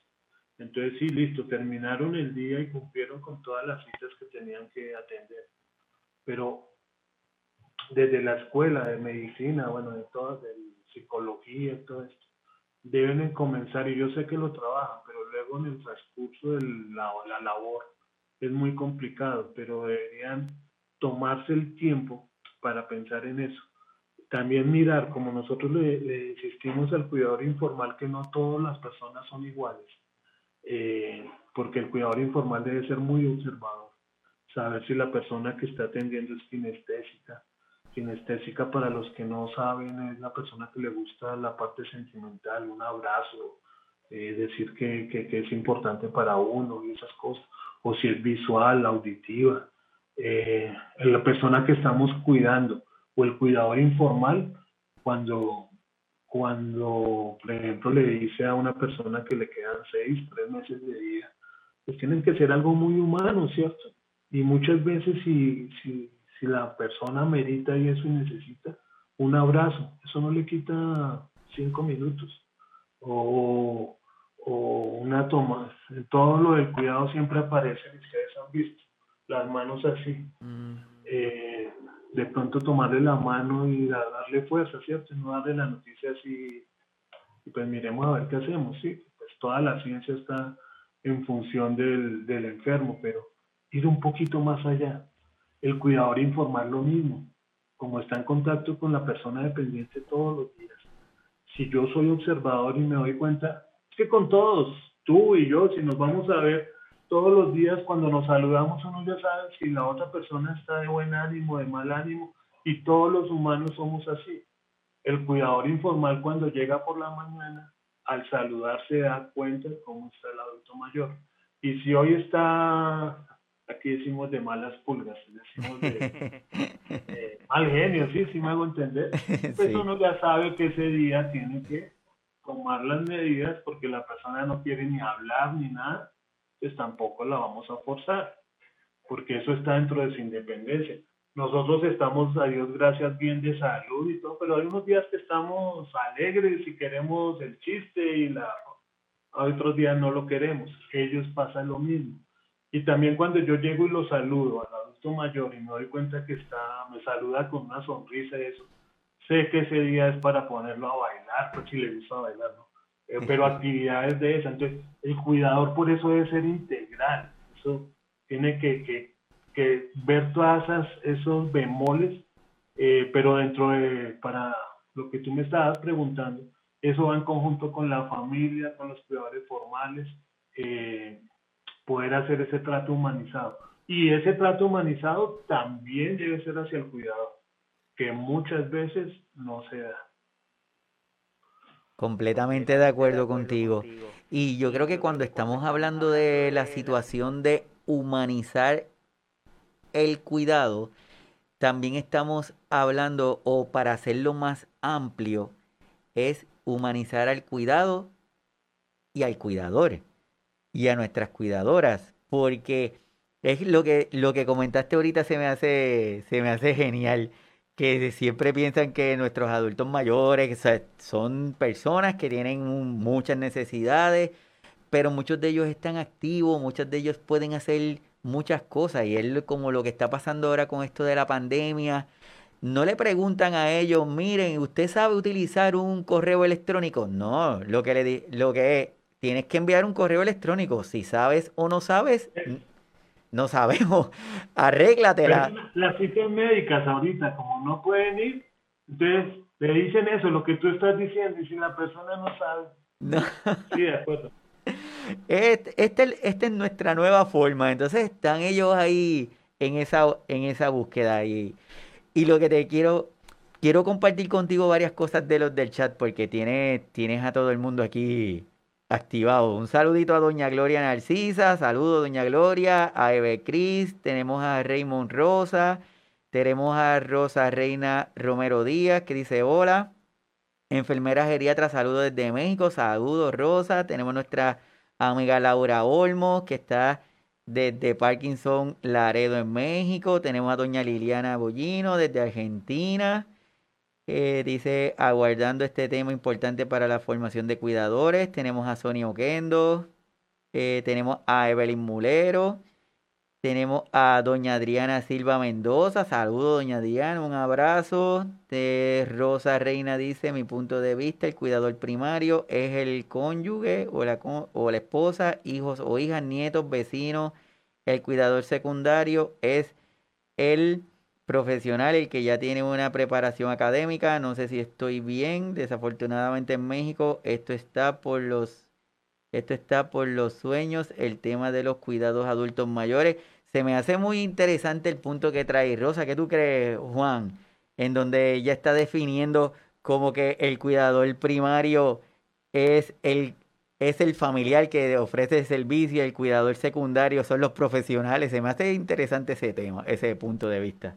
Entonces, sí, listo, terminaron el día y cumplieron con todas las citas que tenían que atender. Pero desde la escuela de medicina, bueno, de todas, de psicología todo esto, deben comenzar, y yo sé que lo trabajan, pero luego en el transcurso de la, la labor es muy complicado, pero deberían tomarse el tiempo para pensar en eso. También mirar, como nosotros le, insistimos al cuidador informal, que no todas las personas son iguales, eh, porque el cuidador informal debe ser muy observador, saber si la persona que está atendiendo es kinestésica, Kinestésica, para los que no saben, es la persona que le gusta la parte sentimental, un abrazo, eh, decir que, que, es importante para uno y esas cosas, o si es visual, auditiva. Eh, la persona que estamos cuidando o el cuidador informal, cuando, cuando, por ejemplo, le dice a una persona que le quedan seis, tres meses de vida, pues tienen que ser algo muy humano, ¿cierto? Y muchas veces si, si si la persona merita y eso y necesita un abrazo, eso no le quita cinco minutos. O, una toma. En todo lo del cuidado siempre aparece, ustedes han visto, las manos así. Mm. Eh, de pronto tomarle la mano y darle fuerza, ¿cierto? No darle la noticia así, y pues miremos a ver qué hacemos, ¿sí? Pues toda la ciencia está en función del, del enfermo, pero ir un poquito más allá el cuidador informar lo mismo, como está en contacto con la persona dependiente todos los días. Si yo soy observador y me doy cuenta, es que con todos, tú y yo, si nos vamos a ver todos los días cuando nos saludamos, uno ya sabe si la otra persona está de buen ánimo, de mal ánimo, y todos los humanos somos así. El cuidador informal cuando llega por la mañana, al saludar se da cuenta de cómo está el adulto mayor. Y si hoy está aquí decimos de malas pulgas, decimos de, mal genio, sí, sí me hago entender. Pues uno ya sabe que ese día tiene que tomar las medidas porque la persona no quiere ni hablar ni nada, pues tampoco la vamos a forzar, porque eso está dentro de su independencia. Nosotros estamos, a Dios gracias, bien de salud y todo, pero hay unos días que estamos alegres y queremos el chiste y la... otros días no lo queremos. Ellos pasan lo mismo y también cuando yo llego y lo saludo al adulto mayor y me doy cuenta que está, me saluda con una sonrisa y eso, sé que ese día es para ponerlo a bailar, pues si le gusta bailar, ¿no? Eh, pero actividades de esa. Entonces, el cuidador por eso debe ser integral. Eso tiene que, que, que ver todas esas, esos bemoles, eh, pero dentro de, para lo que tú me estabas preguntando, eso va en conjunto con la familia, con los cuidadores formales, eh, poder hacer ese trato humanizado. Y ese trato humanizado también debe ser hacia el cuidador, que muchas veces no se da. Completamente de acuerdo contigo. Y yo creo que cuando estamos hablando de la situación de humanizar el cuidado, también estamos hablando, o para hacerlo más amplio, es humanizar al cuidado y al cuidador y a nuestras cuidadoras, porque es lo que, lo que comentaste ahorita se me hace, se me hace genial, que siempre piensan que nuestros adultos mayores son personas que tienen muchas necesidades, pero muchos de ellos están activos, muchos de ellos pueden hacer muchas cosas, y es como lo que está pasando ahora con esto de la pandemia. No le preguntan a ellos, miren, ¿usted sabe utilizar un correo electrónico? No, lo que le lo que tienes que enviar un correo electrónico. Si sabes o no sabes, no sabemos. Arréglatela. las citas médicas ahorita, como no pueden ir, entonces le dicen eso, lo que tú estás diciendo, y si la persona no sabe. No. Sí, de acuerdo. Este, este, es nuestra nueva forma. Entonces están ellos ahí en esa, en esa búsqueda. Y, y lo que te quiero, quiero compartir contigo varias cosas de los del chat, porque tienes, tienes a todo el mundo aquí activado. Un saludito a doña Gloria Narcisa, saludo doña Gloria, a Eve Cris, tenemos a Raymond Rosa, tenemos a Rosa Reina Romero Díaz que dice hola. enfermera geriatra, saludos desde México, saludos Rosa, tenemos nuestra amiga Laura Olmos, que está desde Parkinson Laredo en México, tenemos a doña Liliana Bollino desde Argentina, dice, aguardando este tema importante para la formación de cuidadores, tenemos a Sonia Oquendo, eh, tenemos a Evelyn Mulero, tenemos a doña Adriana Silva Mendoza. Saludos, doña Adriana, un abrazo. De Rosa Reina dice, mi punto de vista, el cuidador primario es el cónyuge o la, o la esposa, hijos o hijas, nietos, vecinos. El cuidador secundario es el profesional, el que ya tiene una preparación académica. No sé si estoy bien. Desafortunadamente en México esto está por los esto está por los sueños, el tema de los cuidados adultos mayores. Se me hace muy interesante el punto que trae Rosa. ¿Qué tú crees, Juan? En donde ella está definiendo como que el cuidador primario es el, es el familiar que ofrece el servicio, el cuidador secundario son los profesionales. Se me hace interesante ese tema, ese punto de vista.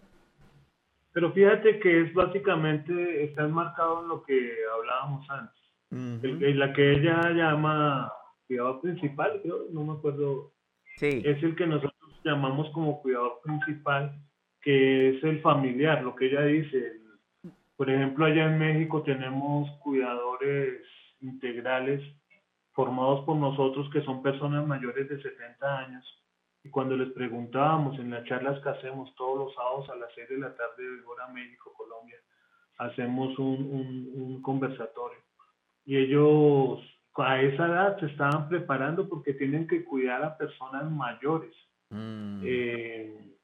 Pero fíjate que es básicamente, está enmarcado en lo que hablábamos antes. en la que ella llama cuidador principal, creo, no me acuerdo. Sí. Es el que nosotros llamamos como cuidador principal, que es el familiar, lo que ella dice. Por ejemplo, allá en México tenemos cuidadores integrales formados por nosotros que son personas mayores de 70 años. Y cuando les preguntábamos en las charlas que hacemos todos los sábados a las 6 de la tarde, hora México, Colombia, hacemos un, un conversatorio. Y ellos a esa edad se estaban preparando porque tienen que cuidar a personas mayores. Mm. Eh,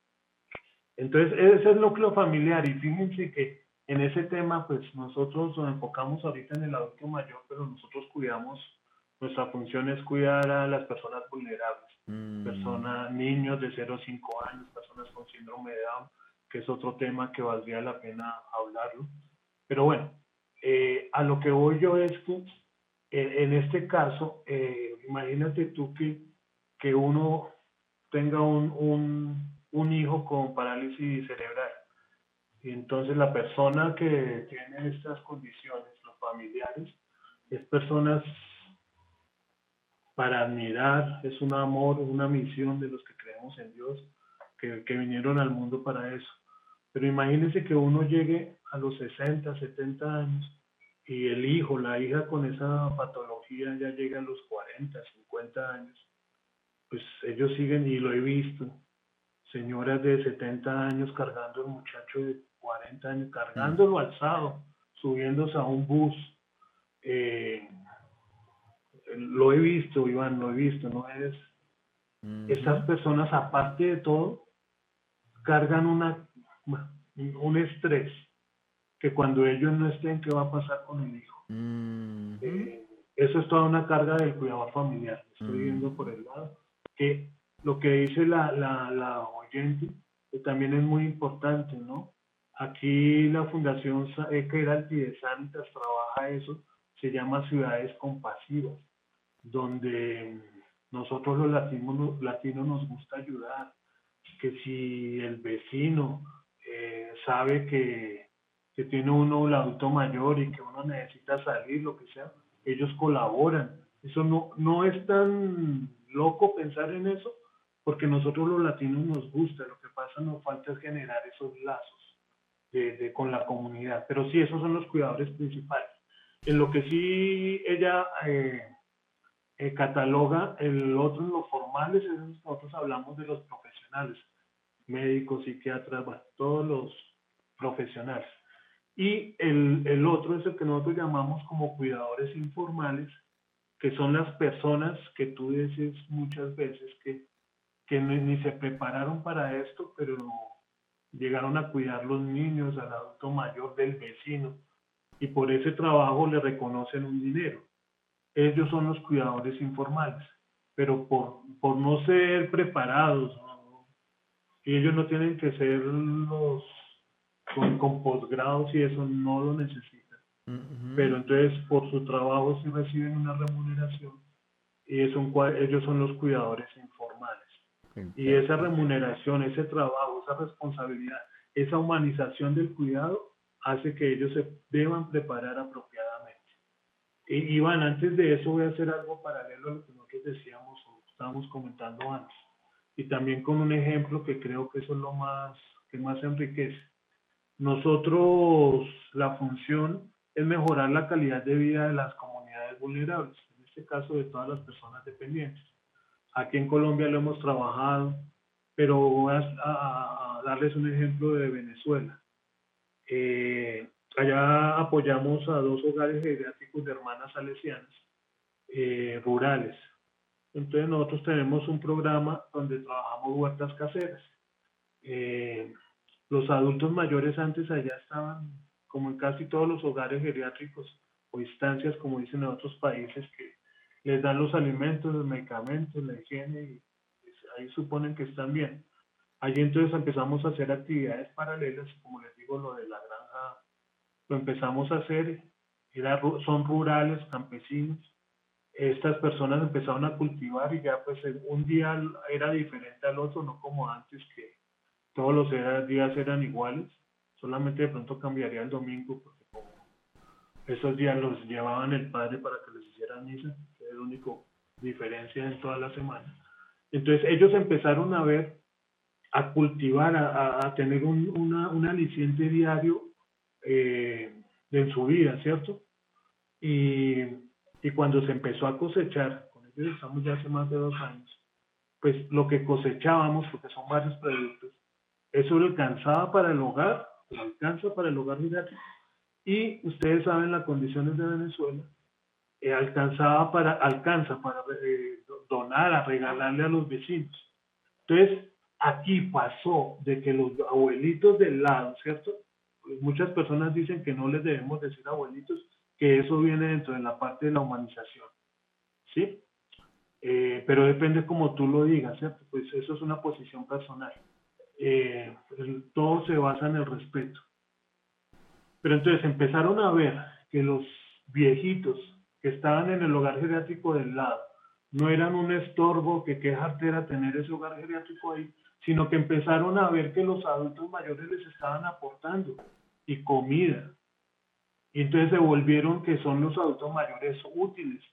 entonces, ese es el núcleo familiar y fíjense que en ese tema, pues nosotros nos enfocamos ahorita en el adulto mayor, pero nosotros cuidamos, nuestra función es cuidar a las personas vulnerables, mm. personas, niños de 0 a 5 años, personas con síndrome de Down, que es otro tema que valdría la pena hablarlo. Pero bueno, eh, a lo que voy yo es que en, este caso, eh, imagínate tú que, que uno tenga un, un, un, hijo con parálisis cerebral. Y entonces la persona que tiene estas condiciones, los familiares, es personas para admirar, es un amor, una misión de los que creemos en Dios, que, que vinieron al mundo para eso. Pero imagínense que uno llegue a los 60, 70 años y el hijo, la hija con esa patología ya llega a los 40, 50 años, pues ellos siguen y lo he visto, señoras de 70 años cargando al muchacho de 40 años, cargándolo alzado, subiéndose a un bus. Eh, lo he visto, Iván, lo he visto, ¿no? Es, Esas personas, aparte de todo, cargan una, un estrés que cuando ellos no estén, ¿qué va a pasar con el hijo? Eh, eso es toda una carga del cuidado familiar. Estoy viendo por el lado que lo que dice la, la, la oyente también es muy importante, ¿no? Aquí la Fundación Equeralti de Santas trabaja eso, se llama Ciudades Compasivas, donde nosotros los latinos, latinos nos gusta ayudar, que si el vecino eh, sabe que que tiene uno un adulto mayor y que uno necesita salir, lo que sea, ellos colaboran. Eso no, no es tan loco pensar en eso, porque nosotros los latinos nos gusta, lo que pasa nos falta es generar esos lazos de, con la comunidad. Pero sí, esos son los cuidadores principales. En lo que sí ella eh, eh, cataloga, el otro los formales, nosotros hablamos de los profesionales, médicos, psiquiatras, todos los profesionales. Y el, el otro es el que nosotros llamamos como cuidadores informales, que son las personas que tú dices muchas veces que, que ni, se prepararon para esto, pero llegaron a cuidar los niños, al adulto mayor del vecino, y por ese trabajo le reconocen un dinero. Ellos son los cuidadores informales, pero por, por no ser preparados, y ellos no tienen que ser los con, con posgrados y eso no lo necesitan. Pero entonces por su trabajo sí reciben una remuneración y ellos son los cuidadores informales. Y esa remuneración, ese trabajo, esa responsabilidad, esa humanización del cuidado hace que ellos se deban preparar apropiadamente. Iván, antes de eso voy a hacer algo paralelo a lo que nosotros decíamos o estábamos comentando antes. Y también con un ejemplo que creo que eso es lo más que más enriquece. Nosotros, la función es mejorar la calidad de vida de las comunidades vulnerables, en este caso de todas las personas dependientes. Aquí en Colombia lo hemos trabajado, pero voy a, darles un ejemplo de Venezuela. Eh, allá apoyamos a dos hogares geriátricos de hermanas salesianas eh, rurales. Entonces nosotros tenemos un programa donde trabajamos huertas caseras. Eh, los adultos mayores antes allá estaban, como en casi todos los hogares geriátricos o instancias, como dicen en otros países, que les dan los alimentos, los medicamentos, la higiene, y pues, ahí suponen que están bien. Allí entonces empezamos a hacer actividades paralelas, como les digo, lo de la lo empezamos a hacer, era, son rurales, campesinos, estas personas empezaron a cultivar y ya pues un día era diferente al otro, no como antes que todos los días eran iguales, solamente de pronto cambiaría el domingo, porque esos días los llevaban el padre para que les hicieran misa, que es la única diferencia en toda la semana. Entonces ellos empezaron a ver, a cultivar, a, tener un, una, aliciente diario eh, en su vida, ¿cierto? Y, y cuando se empezó a cosechar, con ellos estamos ya hace más de dos años, pues lo que cosechábamos, porque son varios productos, eso le alcanzaba para el hogar, alcanza para el hogar didáctico. Y ustedes saben las condiciones de Venezuela, eh, alcanzaba para, alcanza para eh, donar, a regalarle a los vecinos. Entonces, aquí pasó de que los abuelitos del lado, ¿cierto? Muchas personas dicen que no les debemos decir abuelitos, que eso viene dentro de la parte de la humanización. ¿Sí? Eh, pero depende como tú lo digas, ¿cierto? Pues eso es una posición personal. Eh, todo se basa en el respeto. Pero entonces empezaron a ver que los viejitos que estaban en el hogar geriátrico del lado no eran un estorbo, que qué era tener ese hogar geriátrico ahí, sino que empezaron a ver que los adultos mayores les estaban aportando y comida. Y entonces se volvieron que son los adultos mayores útiles.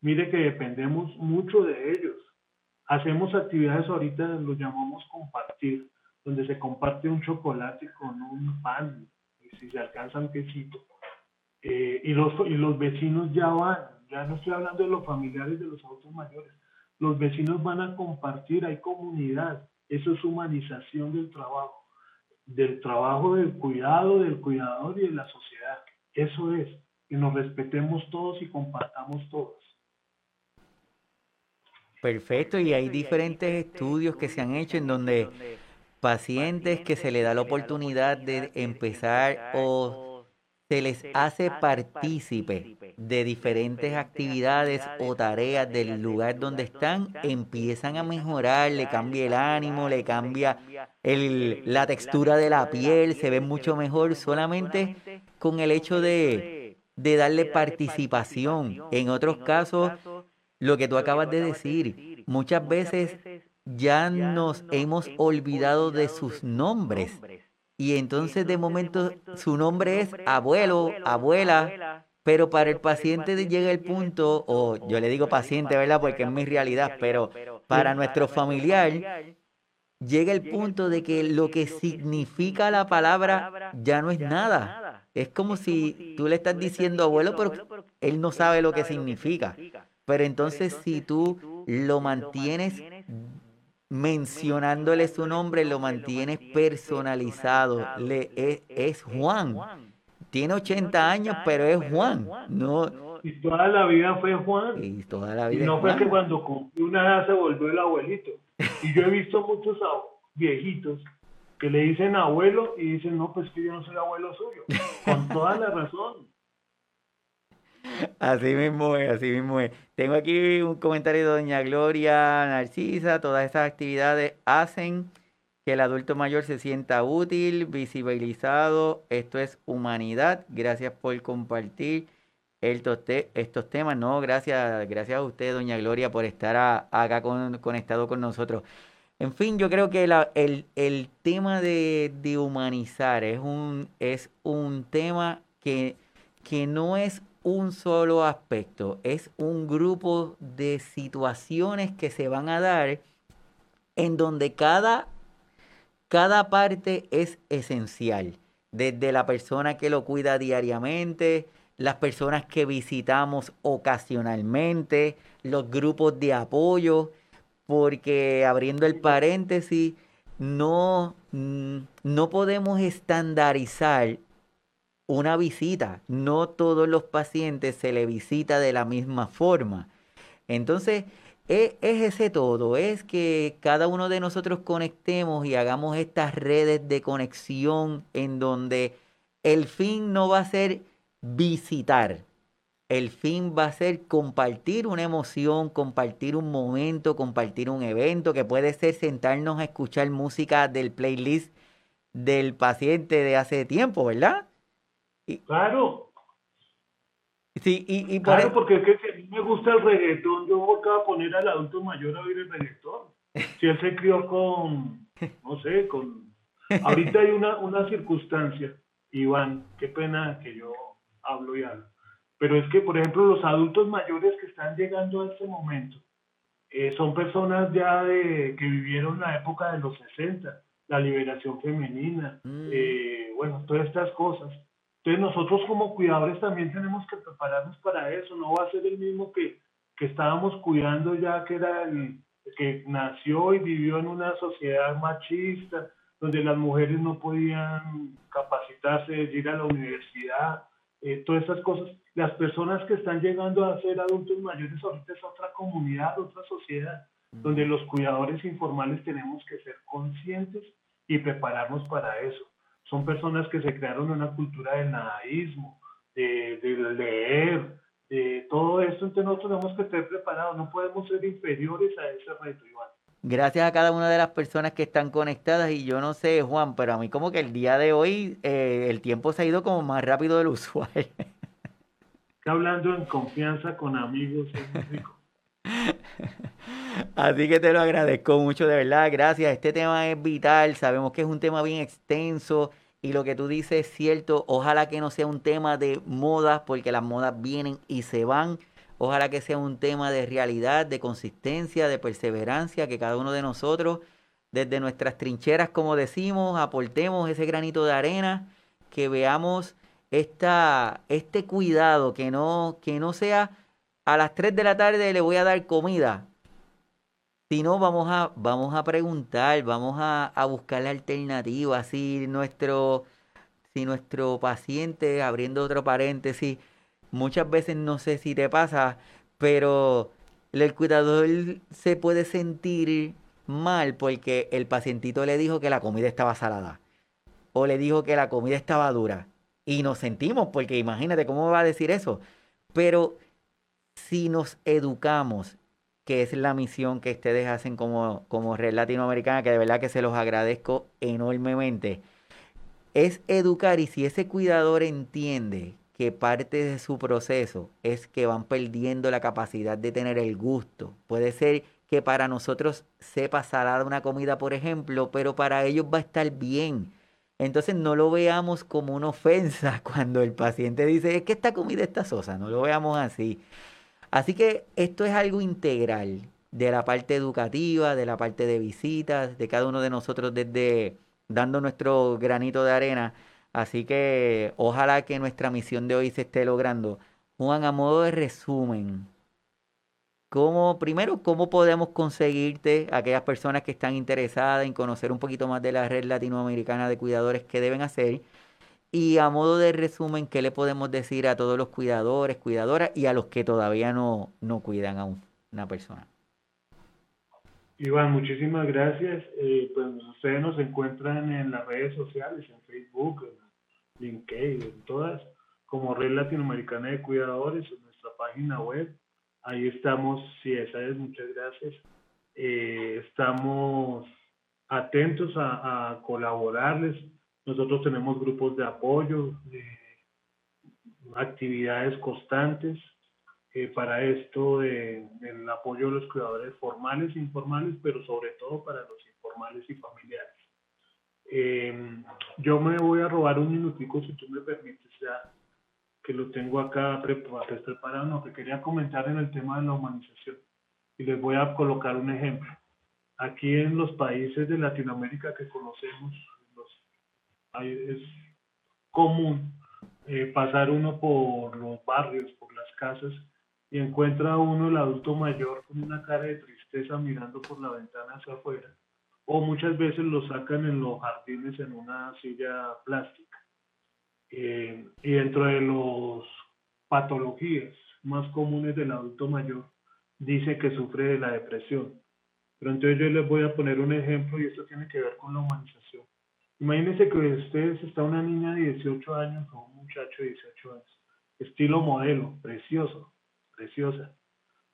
Mire que dependemos mucho de ellos. Hacemos actividades ahorita, lo llamamos compartir donde se comparte un chocolate con un pan, y si se alcanza un quesito. Eh, y, los, y los vecinos ya van, ya no estoy hablando de los familiares de los adultos mayores, los vecinos van a compartir, hay comunidad, eso es humanización del trabajo, del trabajo del cuidado, del cuidador y de la sociedad. Eso es, que nos respetemos todos y compartamos todos. Perfecto, y hay diferentes estudios que se han hecho en donde pacientes que se les da la oportunidad de empezar o se les hace partícipe de diferentes actividades o tareas del lugar donde están, empiezan a mejorar, le cambia el ánimo, le cambia el, la textura de la piel, se ve mucho mejor solamente con el hecho de, de darle participación. En otros casos, lo que tú acabas de decir, muchas veces ya nos hemos olvidado de sus nombres. Y entonces de momento su nombre es abuelo, abuela, pero para el paciente llega el punto, o yo le digo paciente, ¿verdad? Porque es mi realidad, pero para nuestro familiar llega el punto de que lo que significa la palabra ya no es nada. Es como si tú le estás diciendo abuelo, pero él no sabe lo que significa. Pero entonces si tú lo mantienes mencionándole su nombre, lo mantienes personalizado. Le, es, Juan. Tiene 80 años, pero es Juan. No, y toda la vida fue Juan. Y toda la vida. no fue que cuando cumplió una edad se volvió el abuelito. Y yo he visto muchos viejitos que le dicen abuelo y dicen, no, pues que yo no soy abuelo suyo. Con toda la razón. Así mismo es, así mismo es. Tengo aquí un comentario de doña Gloria Narcisa. Todas estas actividades hacen que el adulto mayor se sienta útil, visibilizado. Esto es humanidad. Gracias por compartir estos temas. No, gracias, gracias a usted, doña Gloria, por estar acá conectado con nosotros. En fin, yo creo que el, el, tema de, de, humanizar es un, es un tema que, que no es un solo aspecto, es un grupo de situaciones que se van a dar en donde cada, cada parte es esencial, desde la persona que lo cuida diariamente, las personas que visitamos ocasionalmente, los grupos de apoyo, porque abriendo el paréntesis, no, mm, no podemos estandarizar una visita. No todos los pacientes se le visita de la misma forma. Entonces, es, es, ese todo, es que cada uno de nosotros conectemos y hagamos estas redes de conexión en donde el fin no va a ser visitar, el fin va a ser compartir una emoción, compartir un momento, compartir un evento, que puede ser sentarnos a escuchar música del playlist del paciente de hace tiempo, ¿verdad? Claro. Sí, y, claro, porque es que si a mí me gusta el reggaetón, yo voy a poner al adulto mayor a oír el reggaetón. Si él se crió con, no sé, con... Ahorita hay una, una circunstancia, Iván, qué pena que yo hablo y hablo. Pero es que, por ejemplo, los adultos mayores que están llegando a este momento eh, son personas ya de, que vivieron la época de los 60, la liberación femenina, mm. eh, bueno, todas estas cosas. Entonces nosotros como cuidadores también tenemos que prepararnos para eso, no va a ser el mismo que, que estábamos cuidando ya que era el que nació y vivió en una sociedad machista, donde las mujeres no podían capacitarse, ir a la universidad, eh, todas esas cosas. Las personas que están llegando a ser adultos mayores ahorita es otra comunidad, otra sociedad, donde los cuidadores informales tenemos que ser conscientes y prepararnos para eso son personas que se crearon en una cultura del nadaísmo, de, leer, de todo esto, entonces nosotros tenemos que estar preparados, no podemos ser inferiores a ese reto, Iván. Gracias a cada una de las personas que están conectadas y yo no sé, Juan, pero a mí como que el día de hoy eh, el tiempo se ha ido como más rápido del usual. hablando en confianza con amigos es rico. Así que te lo agradezco mucho, de verdad, gracias. Este tema es vital, sabemos que es un tema bien extenso y lo que tú dices es cierto. Ojalá que no sea un tema de modas, porque las modas vienen y se van. Ojalá que sea un tema de realidad, de consistencia, de perseverancia, que cada uno de nosotros, desde nuestras trincheras, como decimos, aportemos ese granito de arena, que veamos esta, este cuidado, que no, que no sea a las 3 de la tarde le voy a dar comida. Si no, vamos a, vamos a preguntar, vamos a, a buscar la alternativa. Si nuestro, si nuestro paciente, abriendo otro paréntesis, muchas veces no sé si te pasa, pero el cuidador se puede sentir mal porque el pacientito le dijo que la comida estaba salada o le dijo que la comida estaba dura. Y nos sentimos, porque imagínate cómo va a decir eso. Pero si nos educamos, que es la misión que ustedes hacen como, como Red Latinoamericana, que de verdad que se los agradezco enormemente, es educar y si ese cuidador entiende que parte de su proceso es que van perdiendo la capacidad de tener el gusto. Puede ser que para nosotros sepa salada una comida, por ejemplo, pero para ellos va a estar bien. Entonces no lo veamos como una ofensa cuando el paciente dice, es que esta comida está sosa, no lo veamos así. Así que esto es algo integral de la parte educativa, de la parte de visitas, de cada uno de nosotros desde dando nuestro granito de arena. Así que ojalá que nuestra misión de hoy se esté logrando. Juan, a modo de resumen, ¿cómo, primero, ¿cómo podemos conseguirte aquellas personas que están interesadas en conocer un poquito más de la red latinoamericana de cuidadores que deben hacer? Y a modo de resumen, ¿qué le podemos decir a todos los cuidadores, cuidadoras y a los que todavía no, no cuidan a una persona? Iván, muchísimas gracias. Eh, pues ustedes nos encuentran en las redes sociales, en Facebook, en LinkedIn, en todas, como Red Latinoamericana de Cuidadores, en nuestra página web. Ahí estamos, si esa es, muchas gracias. Eh, estamos atentos a colaborarles nosotros tenemos grupos de apoyo, actividades constantes eh, para esto de, del apoyo de los cuidadores formales e informales, pero sobre todo para los informales y familiares. Em, yo me voy a robar un minutico, si tú me permites, ya que lo tengo acá preparado, no, que quería comentar en el tema de la humanización. Y les voy a colocar un ejemplo. Aquí en los países de Latinoamérica que conocemos, es común eh, pasar uno por los barrios, por las casas, y encuentra uno el adulto mayor con una cara de tristeza mirando por la ventana hacia afuera, o muchas veces lo sacan en los jardines en una silla plástica. Eh, y dentro de las patologías más comunes del adulto mayor, dice que sufre de la depresión. Pero entonces yo les voy a poner un ejemplo y esto tiene que ver con la humanización. Imagínense que ustedes está una niña de 18 años o un muchacho de 18 años, estilo modelo, precioso, preciosa,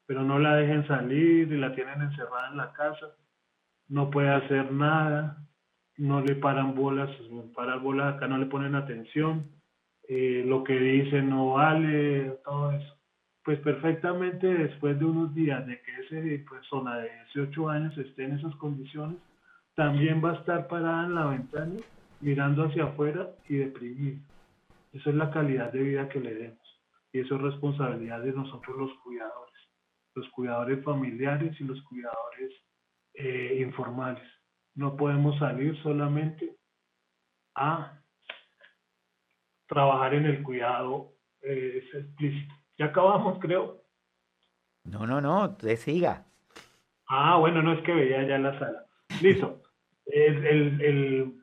pero no la dejen salir y la tienen encerrada en la casa, no puede hacer nada, no le paran bolas, paran bolas acá no le ponen atención, eh, lo que dice no vale, todo eso. Pues perfectamente después de unos días de que esa persona de 18 años esté en esas condiciones, también va a estar parada en la ventana mirando hacia afuera y deprimida. Esa es la calidad de vida que le demos. Y eso es responsabilidad de nosotros los cuidadores, los cuidadores familiares y los cuidadores eh, informales. No podemos salir solamente a trabajar en el cuidado eh, explícito. Ya acabamos, creo. No, no, no, te siga. Ah, bueno, no es que veía ya la sala. Listo. El,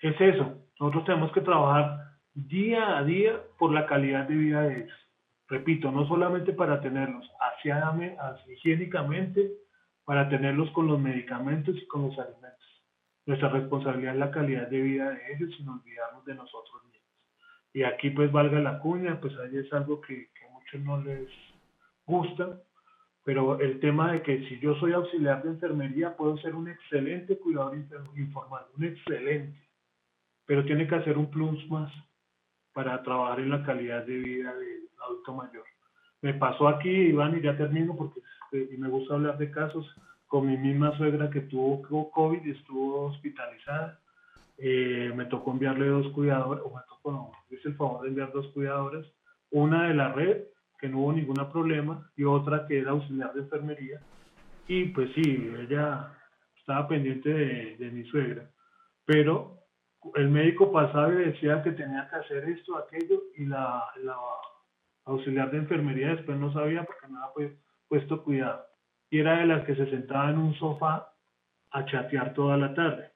es eso. Nosotros tenemos que trabajar día a día por la calidad de vida de ellos. Repito, no solamente para tenerlos aseadamente, higiénicamente, para tenerlos con los medicamentos y con los alimentos. Nuestra responsabilidad es la calidad de vida de ellos sin olvidarnos de nosotros mismos. Y aquí pues valga la cuña, pues ahí es algo que, que a muchos no les gusta, pero el tema de que si yo soy auxiliar de enfermería puedo ser un excelente cuidador informal, un excelente pero tiene que hacer un plus más para trabajar en la calidad de vida del adulto mayor. Me pasó aquí, Iván, y ya termino porque eh, me gusta hablar de casos con mi misma suegra que tuvo COVID y estuvo hospitalizada. Eh, me tocó enviarle dos cuidadores, o me tocó, no, hice el favor de enviar dos cuidadores, una de la red, que no hubo ningún problema, y otra que era auxiliar de enfermería. Y pues sí, ella estaba pendiente de, de mi suegra, pero el médico pasaba y decía que tenía que hacer esto, aquello, y la, auxiliar de enfermería después no sabía porque no había puesto cuidado. Y era de las que se sentaba en un sofá a chatear toda la tarde.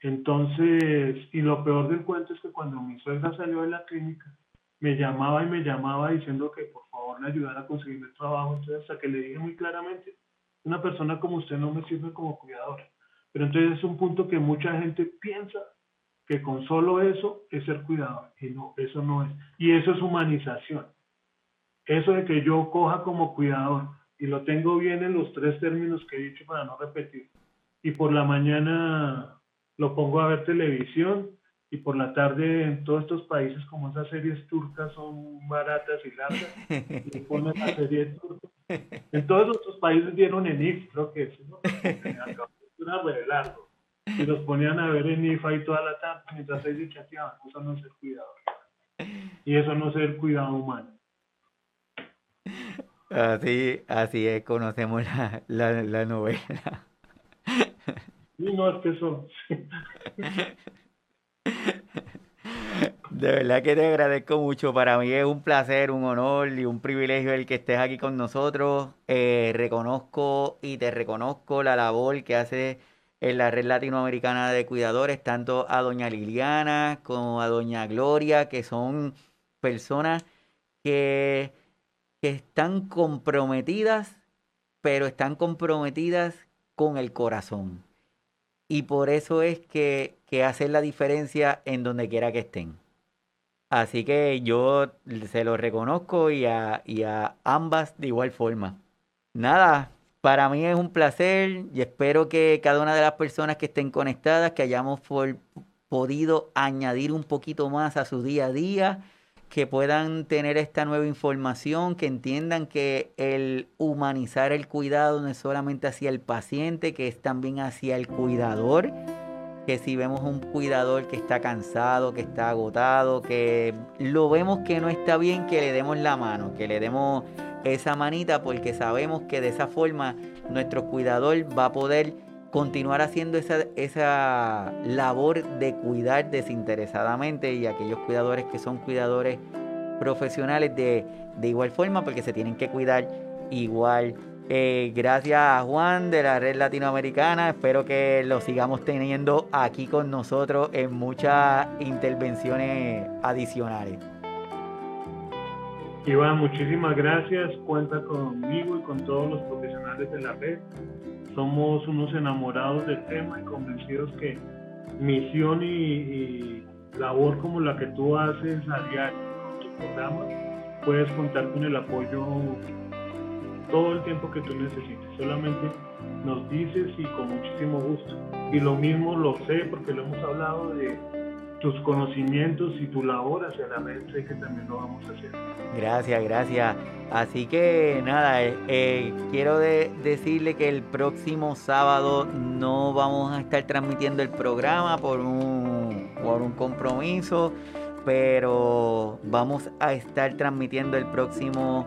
Entonces, y lo peor del cuento es que cuando mi suegra salió de la clínica, me llamaba y me llamaba diciendo que por favor le ayudara a conseguir el trabajo. Entonces, hasta que le dije muy claramente, una persona como usted no me sirve como cuidadora. Pero entonces es un punto que mucha gente piensa que con solo eso es ser cuidador. Y no, eso no es. Y eso es humanización. Eso de que yo coja como cuidador y lo tengo bien en los tres términos que he dicho para no repetir. Y por la mañana lo pongo a ver televisión y por la tarde en todos estos países como esas series turcas son baratas y largas, y ponen la serie turca. En todos estos países dieron en IF, creo que es, ¿no? Una largo y los ponían a ver en IFA y toda la tarde mientras ellos chateaban. Eso no es el cuidado. Y eso no es el cuidado humano. Así, así es, conocemos la, la, la novela. Y no es que eso. De verdad que te agradezco mucho. Para mí es un placer, un honor y un privilegio el que estés aquí con nosotros. Eh, reconozco y te reconozco la labor que hace en la red latinoamericana de cuidadores, tanto a doña Liliana como a doña Gloria, que son personas que, que están comprometidas, pero están comprometidas con el corazón. Y por eso es que, que hacen la diferencia en donde quiera que estén. Así que yo se lo reconozco y a, y a ambas de igual forma. Nada, para mí es un placer y espero que cada una de las personas que estén conectadas, que hayamos podido añadir un poquito más a su día a día, que puedan tener esta nueva información, que entiendan que el humanizar el cuidado no es solamente hacia el paciente, que es también hacia el cuidador que si vemos un cuidador que está cansado, que está agotado, que lo vemos que no está bien, que le demos la mano, que le demos esa manita porque sabemos que de esa forma nuestro cuidador va a poder continuar haciendo esa, esa labor de cuidar desinteresadamente y aquellos cuidadores que son cuidadores profesionales de, de igual forma porque se tienen que cuidar igual eh, gracias a Juan de la red latinoamericana. Espero que lo sigamos teniendo aquí con nosotros en muchas intervenciones adicionales. Iván, muchísimas gracias. Cuenta conmigo y con todos los profesionales de la red. Somos unos enamorados del tema y convencidos que misión y, labor como la que tú haces a diario en tu programa, puedes contar con el apoyo todo el tiempo que tú necesites. Solamente nos dices y con muchísimo gusto. Y lo mismo lo sé porque lo hemos hablado de tus conocimientos y tu labor hacia la red, sé que también lo vamos a hacer. Gracias, gracias. Así que nada, eh, eh, quiero decirle que el próximo sábado no vamos a estar transmitiendo el programa por un, por un compromiso, pero vamos a estar transmitiendo el próximo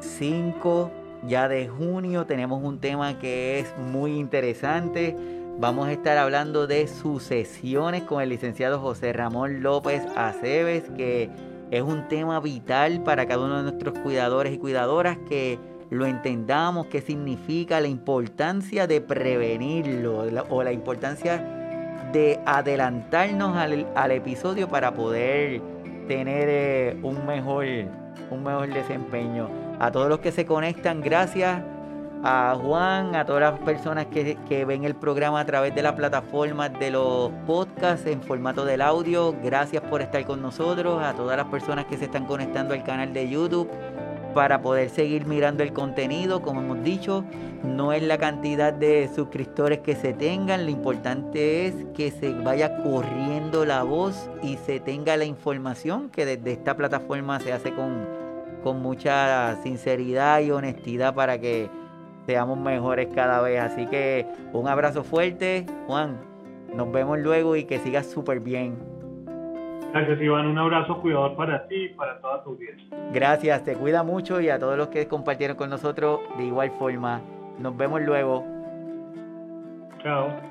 5 ya de junio tenemos un tema que es muy interesante. Vamos a estar hablando de sucesiones con el licenciado José Ramón López Aceves, que es un tema vital para cada uno de nuestros cuidadores y cuidadoras, que lo entendamos, qué significa la importancia de prevenirlo o la importancia de adelantarnos al, episodio para poder tener eh, un, mejor, un mejor desempeño a todos los que se conectan, gracias a Juan, a todas las personas que, ven el programa a través de la plataforma de los podcasts en formato del audio. Gracias por estar con nosotros, a todas las personas que se están conectando al canal de YouTube para poder seguir mirando el contenido. Como hemos dicho, no es la cantidad de suscriptores que se tengan, lo importante es que se vaya corriendo la voz y se tenga la información que desde esta plataforma se hace con con mucha sinceridad y honestidad para que seamos mejores cada vez. Así que un abrazo fuerte, Juan. Nos vemos luego y que sigas súper bien. Gracias, Iván. Un abrazo cuidador para ti y para toda tu audiencia. Gracias, te cuida mucho y a todos los que compartieron con nosotros de igual forma. Nos vemos luego. Chao.